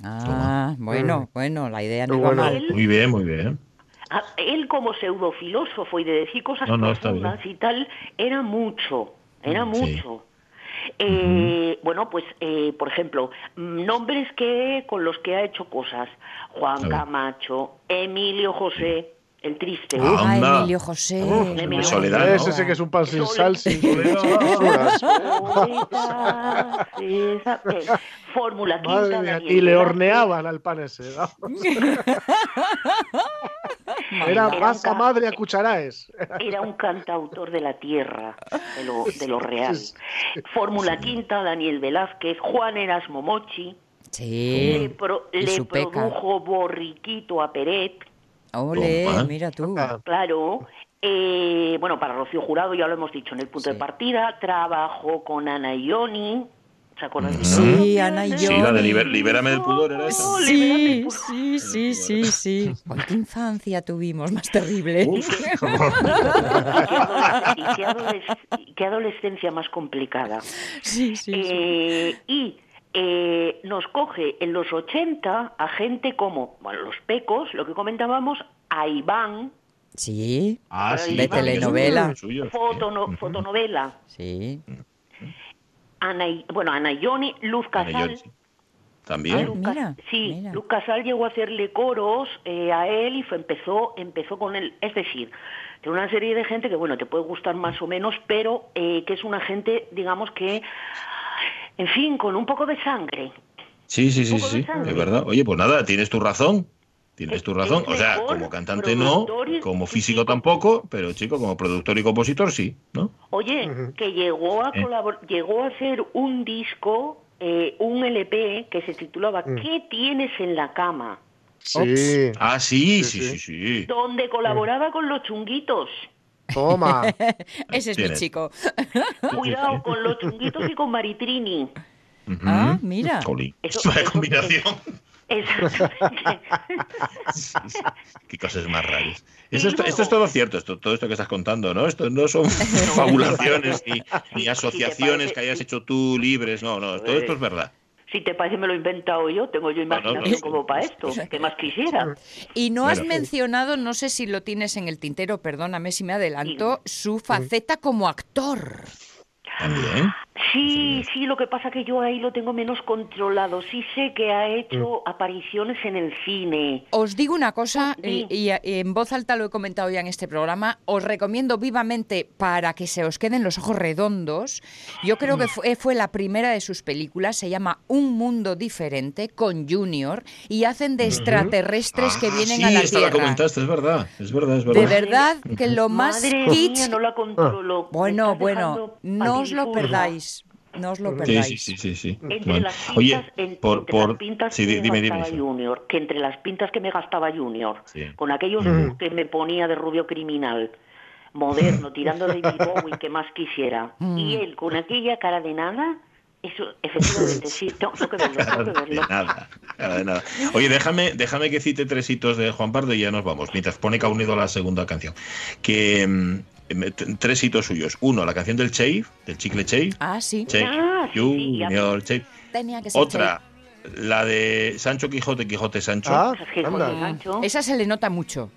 Ah, bueno, bueno, la idea no bueno. mal. Muy bien, muy bien. Ah, él como pseudofilósofo y de decir cosas No, profundas y tal, era mucho, era Mm, sí. mucho. Eh, Bueno, pues, eh, por ejemplo, mm, nombres que con los que ha hecho cosas. Juan. Camacho, Emilio José, el triste. Ah, Ah. Emilio José. Emilio soledad, José. ¿no? Ese sí que es un pan sin sal, sin, eh, Fórmula Quinta. Mía, y le horneaban al pan ese. Era masa madre a cucharaes. Era un cantautor de la tierra, de lo, de lo real. Sí, Fórmula Quinta, Daniel Velázquez, Juan Erasmo Mochi, Sí. le, pro- le produjo Borriquito a Peret, Ole, mira tú. Claro. Eh, bueno, para Rocío Jurado ya lo hemos dicho en el punto Sí. de partida, trabajó con Ana Ioni, ¿se acuerdan? de Sí? Ana Sí, la de liber- Libérame del pudor era esa. Oh, libérame Sí, sí, sí, sí, sí. Qué infancia tuvimos, más terrible. Y qué, adoles- y qué adoles- y qué adolescencia más complicada. Sí, sí, sí. Eh, y eh, nos coge en los 80 a gente como, bueno, los pecos, lo que comentábamos, a Iván, Sí, Ah, sí. De telenovela. suyo, suyo, sí. fotono- fotonovela, sí. Ana, bueno, Ana Ioni, Luz Casal. También. Luz Mira, Cas- sí, mira. Luz Casal llegó a hacerle coros eh, a él y fue, empezó, empezó con él. Es decir, de una serie de gente que, bueno, te puede gustar más o menos, pero eh, que es una gente, digamos que, en fin, con un poco de sangre. Sí, sí, sí, sí, es verdad. Oye, pues nada, tienes tu razón. Tienes Es- tu razón. O sea, como cantante no, como físico tampoco, pero chico, como productor y compositor sí, ¿no? Oye, que llegó a Eh. colabor- llegó a hacer un disco, eh, un LP que se titulaba Mm. ¿Qué tienes en la cama? Sí, Ah, sí, Sí, sí, sí. sí, sí. Donde colaboraba con los chunguitos. toma. Ese es mi chico. Cuidado con los chunguitos y con Maritrini. Ah, mira. Eso- eso- combinación. Exactamente. Sí, sí. Qué cosas más raras. Esto, es todo cierto, esto, todo esto que estás contando, ¿no? Esto no son fabulaciones ni, ni Si te asociaciones parece- que hayas hecho tú libres, no, no, todo esto es verdad. Si te parece me lo he inventado yo, tengo yo no, imaginación no. como para esto. ¿Qué más quisiera? Y no has Bueno. mencionado, no sé si lo tienes en el tintero, perdóname si me adelanto, su faceta como actor. También. Sí, sí, lo que pasa que yo ahí lo tengo menos controlado. Sí sé que ha hecho apariciones en el cine. Os digo una cosa, Sí. y, y- en voz alta lo he comentado ya en este programa, os recomiendo vivamente para que se os queden los ojos redondos. Yo creo que fue, fue la primera de sus películas, se llama Un Mundo Diferente, con Junior, y hacen de extraterrestres que Ah, vienen sí, a la esta la Tierra. comentaste, es verdad, es verdad, es De verdad. verdad que lo más Madre kitsch... mía, no la controlo. Me Bueno, bueno, no os lo perdáis, no os lo perdáis. sí, sí, sí, sí. Entre Bueno, las pintas, Oye, en- por, entre por, las pintas sí, que me dime. gastaba. Junior, que entre las pintas que me gastaba Junior, Sí. con aquellos que me ponía de rubio criminal, moderno, tirando de Bowie, que más quisiera, Mm. y él con aquella cara de nada, eso efectivamente sí, tengo, que verlo, tengo que De verlo. nada, nada de nada. Oye, déjame, déjame que cite tres hitos de Juan Pardo y ya nos vamos, mientras pone que ha unido la segunda canción. Que mm, tres hitos suyos. Uno, la canción del Chave, del chicle Chave. Ah, sí, Chave, Ah, sí, sí, ya- Junior, Chave. tenía que ser Otra, la de Sancho Quijote, Quijote Sancho. Ah, Sancho. Esa se le nota mucho.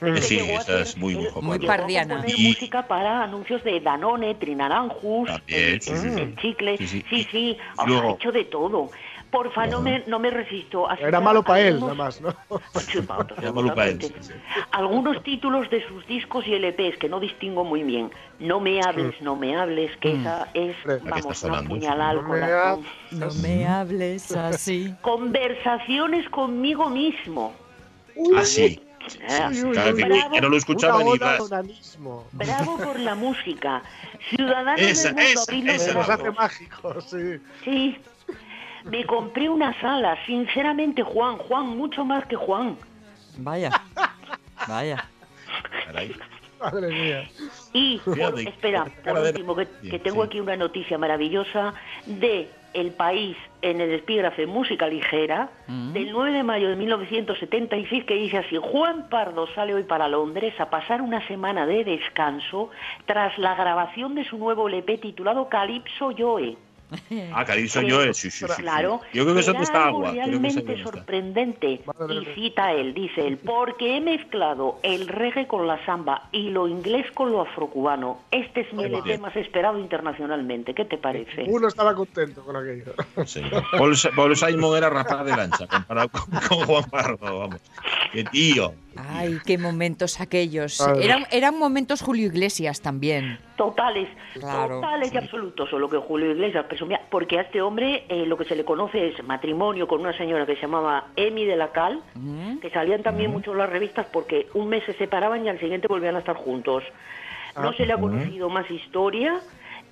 Eh, sí, llegó a esa hacer- es muy, muy. Muy pardiana. Y- música para anuncios de Danone, Trinaranjus, También, el, sí, sí, sí. el chicle, Sí, sí, sí. o sea, ha hecho de todo. Porfa, no me, no me resisto. Era malo para él, nada más, ¿no? Era malo para él. Algunos títulos de sus discos y LPs que no distingo muy bien. No me hables, no me hables, que mm. esa es, vamos, una puñalada al corazón. No me hables así. Conversaciones conmigo mismo. Así. Ah, que, no lo escuchaba ni Bravo por la música. Ciudadanos esa, del mundo, esa, Nos hace mágicos, sí. Sí. Me compré una sala, sinceramente, Juan. Juan, mucho más que Juan. Vaya. Vaya. Madre mía. Y, espera, por último, que, tengo aquí una noticia maravillosa de El País en el epígrafe Música Ligera mm. del 9 de mayo de 1976 que dice así, Juan Pardo sale hoy para Londres a pasar una semana de descanso tras la grabación de su nuevo LP titulado Calypso Joe. Ah, Calypso Joe, sí, sí, sí. Claro. Yo creo que eso está agua. Realmente sorprendente. Y cita él, dice él, porque he mezclado el reggae con la samba y lo inglés con lo afrocubano. Este es mi LP más esperado internacionalmente. ¿Qué te parece? Uno estaba contento con aquello. Sí. Paul, Paul Simon era rapada de lancha comparado con, con Juan Pardo, vamos. ¡Qué tío! Ay, qué momentos aquellos. Eran, eran momentos Julio Iglesias también. Totales, totales y absolutos, solo que Julio Iglesias presumía, porque a este hombre eh, lo que se le conoce es matrimonio con una señora que se llamaba Emi de la Cal, que salían también mucho en las revistas porque un mes se separaban y al siguiente volvían a estar juntos. No ah, se le ha conocido más historia,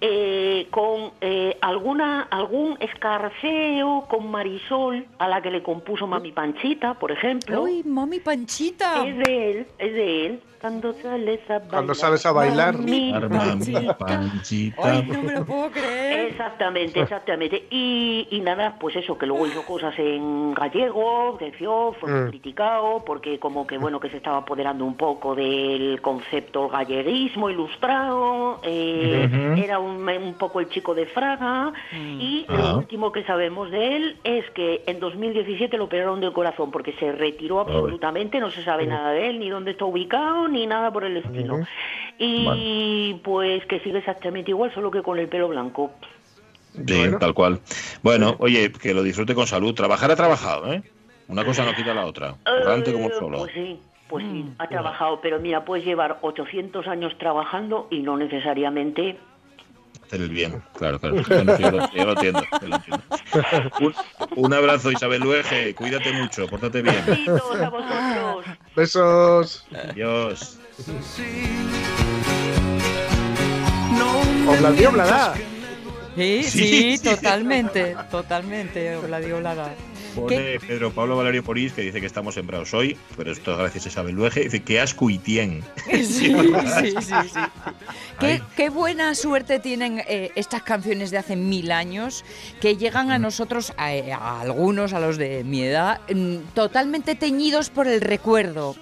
eh, con eh, alguna algún escarceo con Marisol a la que le compuso Mami Panchita, por ejemplo. Uy, Mami Panchita. Es de él, es de él. Cuando sales a bailar. Cuando sales a bailar. Mami Panchita. Ay, no me lo puedo creer. Exactamente, exactamente. Y, y nada, pues eso, que luego hizo cosas en gallego, creció, fue mm. criticado, porque como que bueno, que se estaba apoderando un poco del concepto galleguismo ilustrado, eh, era un, un, poco el chico de Fraga, mm. y lo ah. último que sabemos de él es que en 2017 lo operaron del corazón, porque se retiró absolutamente, no se sabe nada de él, ni dónde está ubicado, ni nada por el estilo. Y pues que sigue exactamente igual, solo que con el pelo blanco. Sí, tal cual. Bueno, oye, que lo disfrute con salud. Trabajar ha trabajado, ¿eh? Una cosa no quita la otra. Errante como solo. Pues sí, pues sí, mm. ha trabajado. Pero mira, puedes llevar 800 años trabajando y no necesariamente hacer el bien, claro, claro. yo, lo, entiendo. Un, abrazo, Isabel Luege, cuídate mucho, pórtate bien. Besos. Adiós. Obladí, oblada. Sí, sí, totalmente, totalmente, Obladí, oblada. Pone Pedro Pablo Valerio Porís que dice que estamos sembrados hoy, pero esto gracias a Isabel Luege. Dice que asco y tien. Sí, sí, sí. Qué, buena suerte tienen eh, estas canciones de hace mil años que llegan a nosotros, a, algunos, a los de mi edad, mm, totalmente teñidos por el recuerdo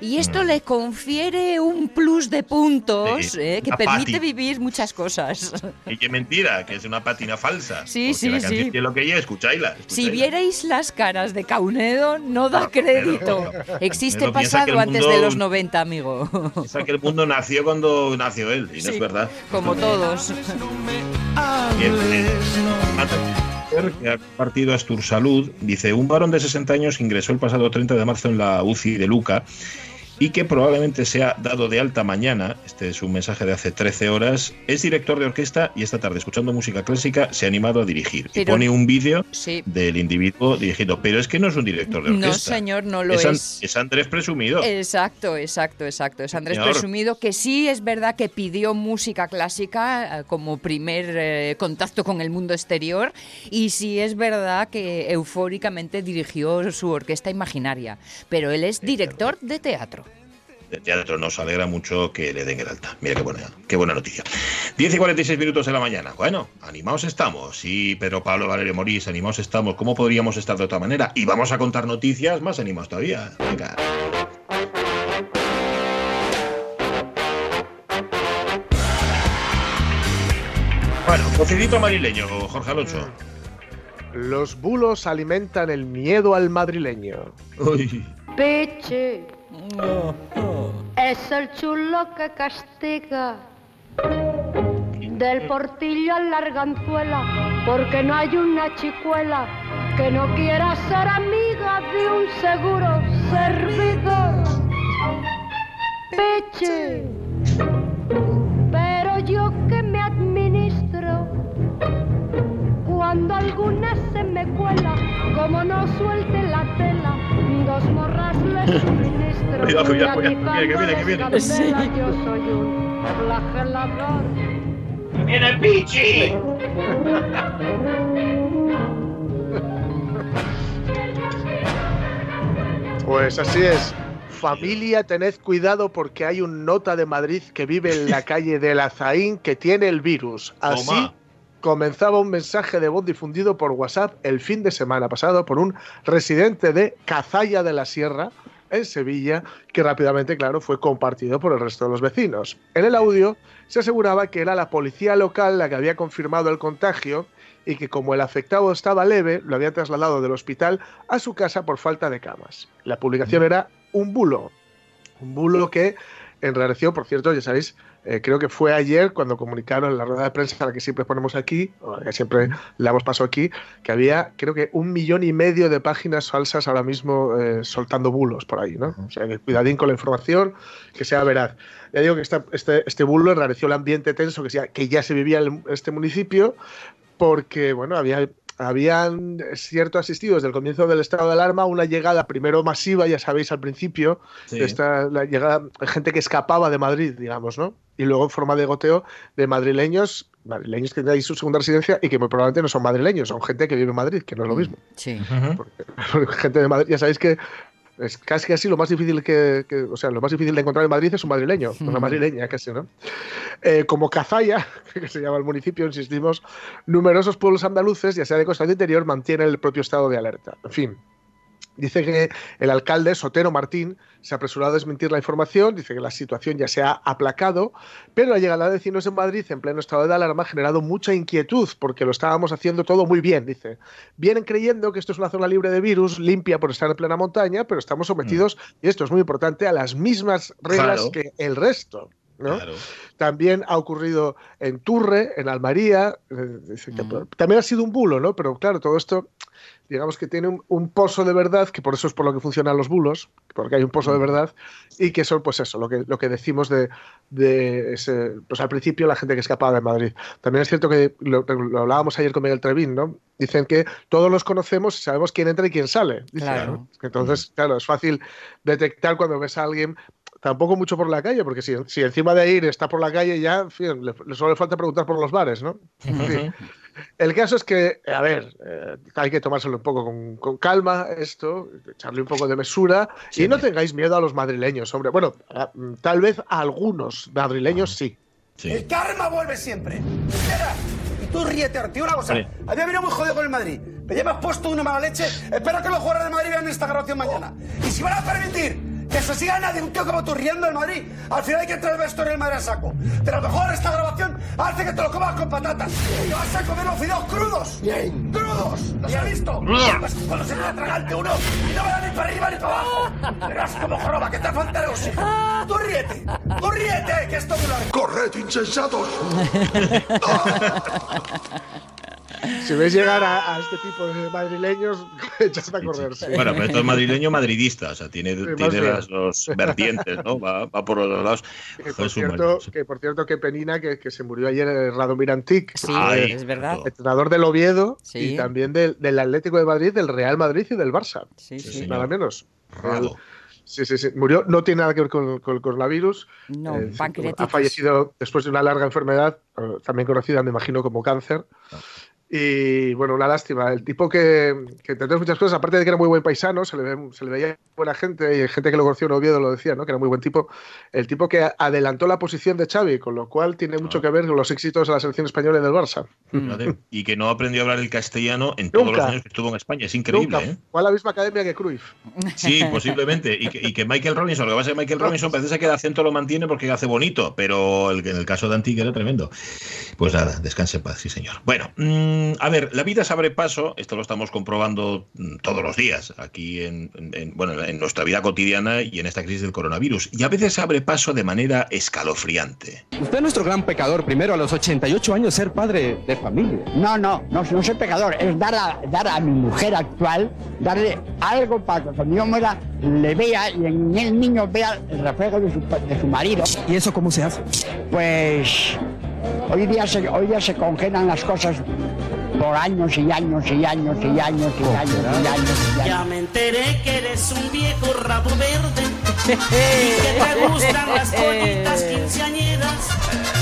y esto le confiere un plus de puntos eh, que permite vivir muchas cosas. Y qué mentira, que es una pátina falsa. Sí, sí, la sí. lo que ella, escucháisla, Si vierais las caras de Caunedo, no da crédito. Existe pasado antes de los 90, amigo. Piensa que el mundo nació cuando nació él, y no es verdad. Como todos. que ha compartido Astur Salud, dice, un varón de 60 años ingresó el pasado 30 de marzo en la UCI de Luca y que probablemente sea dado de alta mañana, este es un mensaje de hace 13 horas, es director de orquesta y esta tarde, escuchando música clásica, se ha animado a dirigir. y pone un vídeo del individuo dirigiendo, pero es que no es un director de orquesta. No, señor, no lo es. Es, Andrés Presumido. Exacto, exacto, exacto. Es Andrés Presumido, que sí es verdad que pidió música clásica eh, como primer eh, contacto con el mundo exterior y sí es verdad que eufóricamente dirigió su orquesta imaginaria, pero él es director de teatro de teatro. Nos alegra mucho que le den el alta. Mira qué buena, qué buena noticia. 10 y 46 minutos de la mañana. Bueno, animados estamos. Sí, Pedro Pablo Valerio Morís, animados estamos. ¿Cómo podríamos estar de otra manera? Y vamos a contar noticias más animados todavía. Venga. Bueno, cocidito madrileño, Jorge Alonso. Los bulos alimentan el miedo al madrileño. Uy. Peche. Es el chulo que castiga. Del portillo a la arganzuela, porque no hay una chicuela que no quiera ser amiga de un seguro servidor. Peche, pero yo que me administro, cuando alguna se me cuela, como no suelte la tela, dos morras le suministro. Cuidado, cuidado, que viene, que viene, que viene. agitando las candelas, Yo soy un flagelador. ¡Viene el Pichi! Pues así es. Familia, tened cuidado porque hay un nota de Madrid que vive en la calle de Lazaín que tiene el virus. Así Toma. comenzaba un mensaje de voz difundido por WhatsApp el fin de semana pasado por un residente de Cazalla de la Sierra, en Sevilla, que rápidamente, claro, fue compartido por el resto de los vecinos. En el audio se aseguraba que era la policía local la que había confirmado el contagio y que como el afectado estaba leve, lo había trasladado del hospital a su casa por falta de camas. La publicación era un bulo, un bulo que enrareció, por cierto, ya sabéis, eh, creo que fue ayer cuando comunicaron en la rueda de prensa, la que siempre ponemos aquí, o la que siempre le damos paso aquí, que había, creo que un millón y medio de páginas falsas ahora mismo eh, soltando bulos por ahí, ¿no? O sea, que cuidadín con la información, que sea veraz. Ya digo que esta- este, este bulo enrareció el ambiente tenso que, sea- que ya se vivía en este municipio, porque, bueno, había habían cierto asistido desde el comienzo del estado de alarma una llegada primero masiva, ya sabéis al principio, Sí. esta, la llegada gente que escapaba de Madrid, digamos, ¿no? Y luego en forma de goteo de madrileños, madrileños que ahí su segunda residencia y que muy probablemente no son madrileños, son gente que vive en Madrid, que no es lo mismo. Sí. Porque gente de Madrid, ya sabéis que es casi casi lo más difícil que, que- o sea, lo más difícil de encontrar en Madrid es un madrileño, una madrileña casi, ¿no? Eh, como Cazalla, que se llama el municipio, insistimos, numerosos pueblos andaluces, ya sea de costa o de interior, mantienen el propio estado de alerta. En fin, Dice que el alcalde Sotero Martín se ha apresurado a desmentir la información, dice que la situación ya se ha aplacado, pero la llegada de vecinos en Madrid en pleno estado de alarma ha generado mucha inquietud porque lo estábamos haciendo todo muy bien, dice. Vienen creyendo que esto es una zona libre de virus, limpia por estar en plena montaña, pero estamos sometidos, y esto es muy importante, a las mismas reglas Claro. que el resto. ¿No? Claro. También ha ocurrido en Turre, en Almaría. eh. También ha sido un bulo, ¿no? Pero claro, todo esto, digamos que tiene un, un pozo de verdad, que por eso es por lo que funcionan los bulos, porque hay un pozo de verdad, y que son, pues eso, lo que, lo que decimos de, de ese, pues al principio la gente que escapaba de Madrid. También es cierto que lo, lo hablábamos ayer con Miguel Trevín, ¿no? Dicen que todos los conocemos y sabemos quién entra y quién sale. Claro. ¿no? Entonces, claro, es fácil detectar cuando ves a alguien tampoco mucho por la calle, porque si, si encima de ir está por la calle ya, en fin, le, le solo le falta preguntar por los bares, ¿no? En fin. El caso es que, a ver, eh, hay que tomárselo un poco con, con calma esto, echarle un poco de mesura y no tengáis miedo a los madrileños, hombre. Bueno, a- tal vez a algunos madrileños sí. Sí. El karma vuelve siempre. Espera. Y tú ríete, tío, una cosa. Vale. Había venido muy jodido con el Madrid. Me llevas puesto una mala leche. Espero que los jugadores de Madrid vean esta grabación mañana. Y si van a permitir que se siga nadie, un tío como tú riendo del Madrid, al final hay que entrar el vestuario del Madrid a saco. De lo mejor esta grabación hace que te lo comas con patatas. Y vas a comer los fideos crudos. Bien. Crudos. ¿Los has visto? Pues cuando se queda tragante uno y no me da ni para arriba ni para abajo. Verás como joroba que te falta el oxígeno. Tú ríete. Tú ríete, que esto me lo ¡Corred, insensatos! Si veis llegar a, a este tipo de madrileños, echad a correr. sí. Bueno, pero esto es madrileño madridista, o sea, tiene, más tiene las dos vertientes, ¿no? Va, va por los dos lados. Que por, cierto, que por cierto, que penina que, que se murió ayer eh, Radomir Antic, Sí, Ay, es verdad. entrenador del Oviedo Sí. y también del, del Atlético de Madrid, del Real Madrid y del Barça. Sí, Sí, sí. Nada menos. Raro. Sí, sí, sí. Murió, no tiene nada que ver con, con el coronavirus. No, Eh, pancreatitis. ha fallecido después de una larga enfermedad, eh, también conocida, me imagino, como cáncer. Y bueno, una lástima. El tipo que, que entre otras muchas cosas, aparte de que era muy buen paisano, se le, ve- se le veía buena gente y gente que lo conoció en Oviedo lo decía, ¿no? que era muy buen tipo. El tipo que adelantó la posición de Xavi, con lo cual tiene mucho Ah. que ver con los éxitos de la selección española y del Barça. Fíjate. Y que no aprendió a hablar el castellano en todos Nunca. los años que estuvo en España. Es increíble, Nunca ¿eh? fue a la misma academia que Cruyff. Sí, posiblemente. Y que, y que Michael Robinson, lo que pasa es que Michael Robinson parece que el acento lo mantiene porque hace bonito, pero el, que en el caso de Antique era tremendo. Pues nada, descanse en paz, sí señor. Bueno, mm, a ver, la vida se abre paso, esto lo estamos comprobando mm, todos los días aquí en, bueno, en nuestra vida cotidiana y en esta crisis del coronavirus. Y a veces se abre paso de manera escalofriante. Usted es nuestro gran pecador, primero a los 88 años ser padre de familia. No, no, no, no soy pecador, es dar a, dar a mi mujer actual, darle algo para que cuando yo muera le vea y en el niño vea el reflejo de su, de su marido. ¿Y eso cómo se hace? Pues Hoy día, se, hoy día se congelan las cosas por años y años y años y años y años y años. Y años. Ya me enteré que eres un viejo rabo verde y que te gustan las quinceañeras.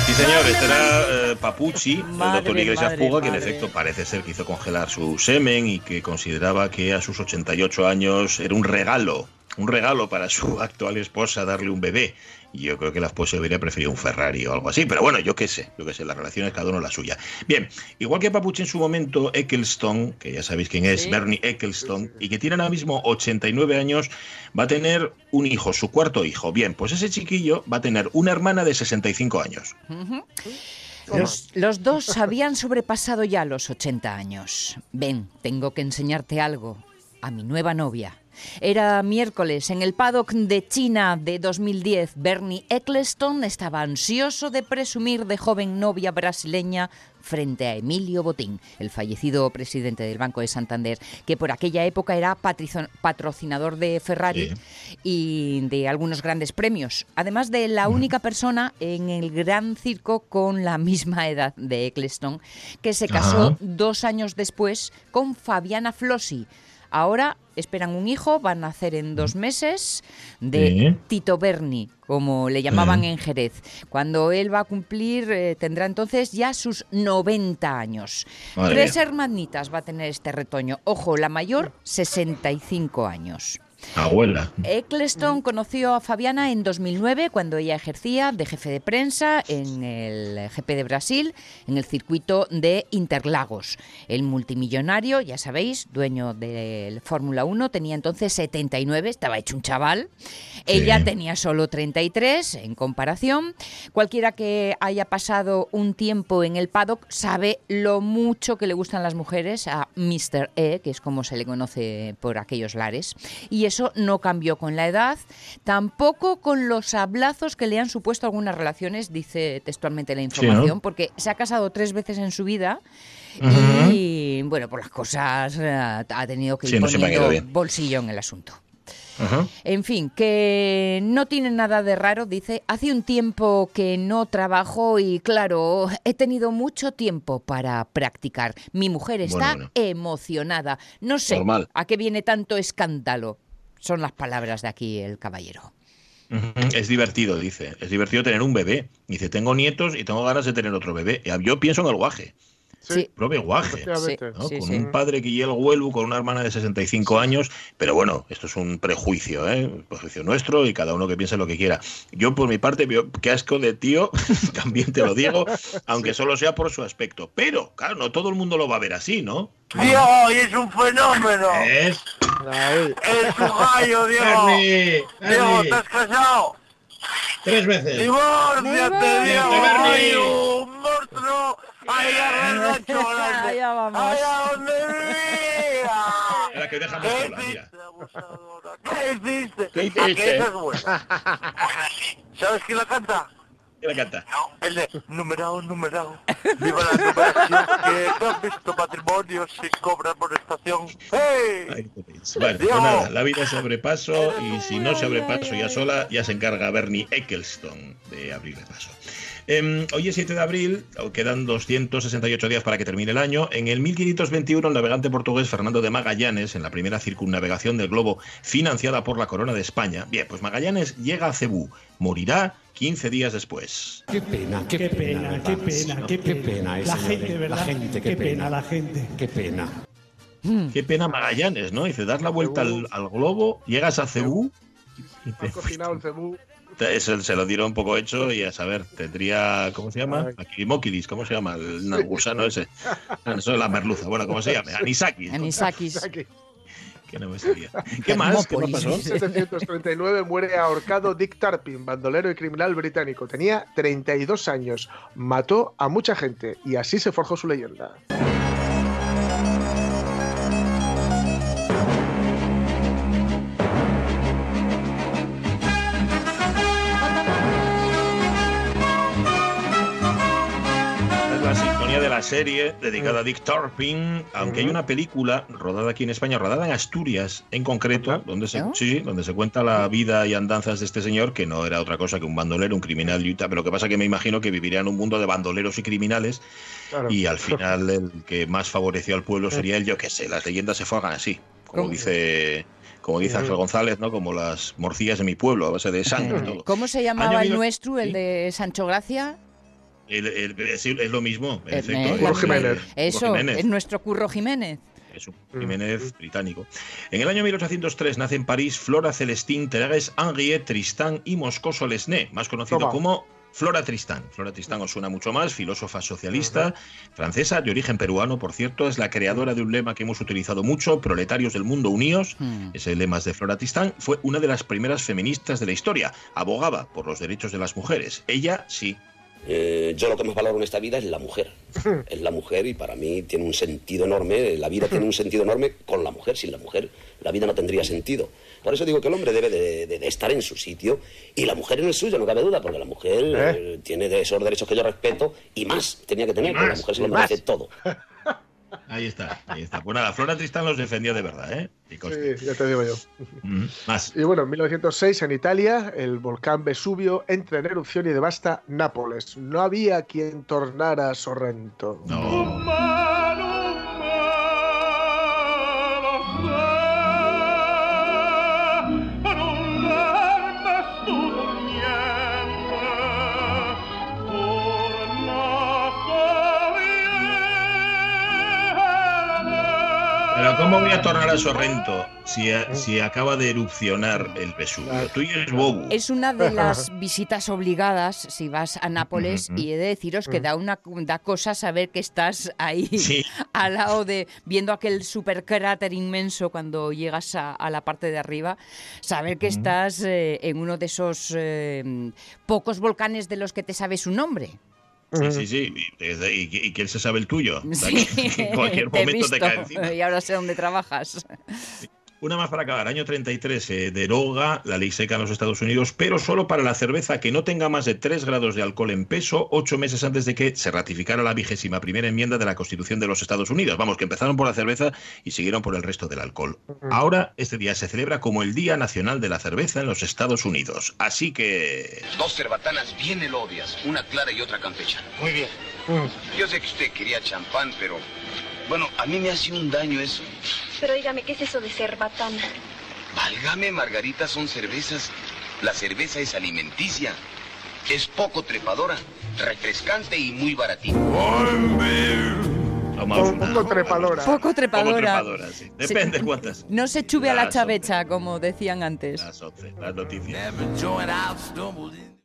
Sí, señor, este era eh, Papucci, el doctor Iglesias Puga, que en efecto parece ser que hizo congelar su semen y que consideraba que a sus 88 años era un regalo, un regalo para su actual esposa darle un bebé yo creo que la esposa hubiera preferido un Ferrari o algo así, pero bueno, yo qué sé, yo qué sé, las relaciones cada uno la suya. Bien, igual que Papuche en su momento, Eccleston, que ya sabéis quién es, Bernie Eccleston, y que tiene ahora mismo 89 años, va a tener un hijo, su cuarto hijo. Bien, pues ese chiquillo va a tener una hermana de 65 años. Los, los, dos habían sobrepasado ya los 80 años. Ven, tengo que enseñarte algo. A mi nueva novia. Era miércoles. En el paddock de China de 2010. Bernie Eccleston estaba ansioso de presumir de joven novia brasileña frente a Emilio Botín, el fallecido presidente del Banco de Santander, que por aquella época era patrocinador de Ferrari y de algunos grandes premios, además de la única persona en el gran circo con la misma edad de Eccleston, que se casó dos años después con Fabiana Flossi Ahora esperan un hijo, van a nacer en dos meses, de Tito Berni, como le llamaban en Jerez. Cuando él va a cumplir, eh, tendrá entonces ya sus 90 años. Tres hermanitas va a tener este retoño. Ojo, la mayor, 65 años. Abuela. Eccleston conoció a Fabiana en 2009 cuando ella ejercía de jefe de prensa en el GP de Brasil, en el circuito de Interlagos. El multimillonario, ya sabéis, dueño del Fórmula 1, tenía entonces 79, estaba hecho un chaval. Ella tenía solo 33 en comparación. Cualquiera que haya pasado un tiempo en el paddock sabe lo mucho que le gustan las mujeres a Mr. E, que es como se le conoce por aquellos lares. Y eso no cambió con la edad, tampoco con los hablazos que le han supuesto algunas relaciones, dice textualmente la información, porque se ha casado tres veces en su vida. Y bueno, por las cosas eh, ha tenido que ir poniendo bolsillo en el asunto. En fin, que no tiene nada de raro, dice, hace un tiempo que no trabajo y claro, he tenido mucho tiempo para practicar. Mi mujer está emocionada. No sé a qué viene tanto escándalo. Son las palabras de aquí el caballero. Es divertido, dice. Es divertido tener un bebé. Dice, tengo nietos y tengo ganas de tener otro bebé. Yo pienso en el guaje. Sí. Propio guaje. con un padre que llega el huelvo, con una hermana de 65 años. Pero bueno, esto es un prejuicio, ¿eh? Un prejuicio nuestro y cada uno que piense lo que quiera. Yo, por mi parte, veo qué asco de tío, también te lo digo, aunque solo sea por su aspecto. Pero, claro, no todo el mundo lo va a ver así, ¿no? Dios, es un fenómeno. Es, es un gallo, Diego. Diego, ¿estás casado? Tres veces. ¡Divórciate, Diego! ¡Un monstruo! ¡Ay, a Allá vamos. ¡Ay, a donde Era que sola, mira. ¿Qué hiciste? ¿Qué hiciste? ¿Sabes quién la canta? ¿Quién la canta? El de numerado, numerado. Viva la numeración que no has visto patrimonio sin cobrar por estación. ¡Hey! Bueno, pues nada, la vida es sobrepaso y si no se abre paso ya sola, ya se encarga Bernie Eccleston de abrirle paso. Eh, hoy es 7 de abril, quedan 268 días para que termine el año. En el 1521, el navegante portugués Fernando de Magallanes, en la primera circunnavegación del globo financiada por la Corona de España, bien, pues Magallanes llega a Cebú, morirá 15 días después. Qué pena, qué, pena, qué pena, qué pena. la gente, ¿verdad? La gente, qué, pena, la gente. Qué pena. Qué pena Magallanes, ¿no? Dice, dar la vuelta al, globo, llegas a Cebú. Y cocinado el Cebú se lo dieron un poco hecho y a saber, tendría, ¿cómo se llama? Aquilimoquidis, ¿cómo se llama? El gusano ese. Ah, eso es la merluza, bueno, ¿cómo se llama? Anisakis. Anisakis. Que no me sabía. ¿Qué más? ¿Qué más pasó? En 1739 muere ahorcado Dick Tarpin, bandolero y criminal británico. Tenía 32 años, mató a mucha gente y así se forjó su leyenda. Serie dedicada a Dick Turpin, aunque hay una película rodada aquí en España, rodada en Asturias en concreto, donde se, sí, donde se cuenta la vida y andanzas de este señor, que no era otra cosa que un bandolero, un criminal y pero lo que pasa que me imagino que viviría en un mundo de bandoleros y criminales Claro. y al final el que más favoreció al pueblo sería el yo qué sé, las leyendas se fuegan así, como dice como dice Ángel González, ¿no? Como las morcillas de mi pueblo, a base de sangre todo. ¿Cómo se llamaba Año el nuestro, el de Sancho Gracia? El- el- es, es lo mismo, en efecto. Curro Jiménez. Eso, Jiménez. es nuestro Curro Jiménez. Es un Jiménez británico. En el año 1803 nace en París Flora Celestine Thérèse Henriette Tristan y Moscoso Lesné, más conocido Toma. como Flora Tristán. Flora Tristán os suena mucho más, filósofa socialista, francesa, de origen peruano, por cierto, es la creadora de un lema que hemos utilizado mucho, proletarios del mundo unidos, Hmm. ese lema es de Flora Tristán, fue una de las primeras feministas de la historia, abogaba por los derechos de las mujeres. Ella sí, Eh, yo lo que más valoro en esta vida es la mujer. Es la mujer y para mí tiene un sentido enorme, la vida tiene un sentido enorme con la mujer. Sin la mujer la vida no tendría sentido. Por eso digo que el hombre debe de, de- de estar en su sitio y la mujer en el suyo, no cabe duda, porque la mujer eh, tiene de esos derechos que yo respeto y más tenía que tener, porque la mujer se lo merece todo. ahí está, ahí está. Pues nada, Flora Tristán los defendía de verdad, ¿eh? Sí, ya te digo yo. Mm, Más. Y bueno, en 1906 en Italia, el volcán Vesubio entra en erupción y devasta Nápoles. No había quien tornara a Sorrento. No. Sorrento si, a- si acaba de erupcionar el Vesubio? Tú y el Bobu. Es una de las visitas obligadas si vas a Nápoles y he de deciros que da una da cosa saber que estás ahí Sí. al lado de viendo aquel super cráter inmenso cuando llegas a, a la parte de arriba, saber que estás eh, en uno de esos eh, pocos volcanes de los que te sabes su nombre. Sí, sí, sí. Y, y- quién se sabe el tuyo. Sí, en cualquier te he momento te visto, cae encima. y ahora sé dónde trabajas. Una más para acabar. Año 33 se deroga la ley seca en los Estados Unidos, pero solo para la cerveza que no tenga más de 3 grados de alcohol en peso, ocho meses antes de que se ratificara la vigésima primera enmienda de la Constitución de los Estados Unidos. Vamos, que empezaron por la cerveza y siguieron por el resto del alcohol. Ahora, este día se celebra como el Día Nacional de la Cerveza en los Estados Unidos. Así que... Dos cerbatanas bien elodias, una clara y otra campechana. Muy bien. Yo sé que usted quería champán, pero bueno, a mí me hace un daño eso. Pero dígame, ¿qué es eso de cerbatana? Válgame, Margarita, son cervezas. La cerveza es alimenticia. Es poco trepadora, refrescante y muy baratita. Tomamos Un poco trepadora. Poco trepadora. trepadora, sí. Depende cuántas. No se chube a la chavecha, como decían antes. Las 11, las noticias.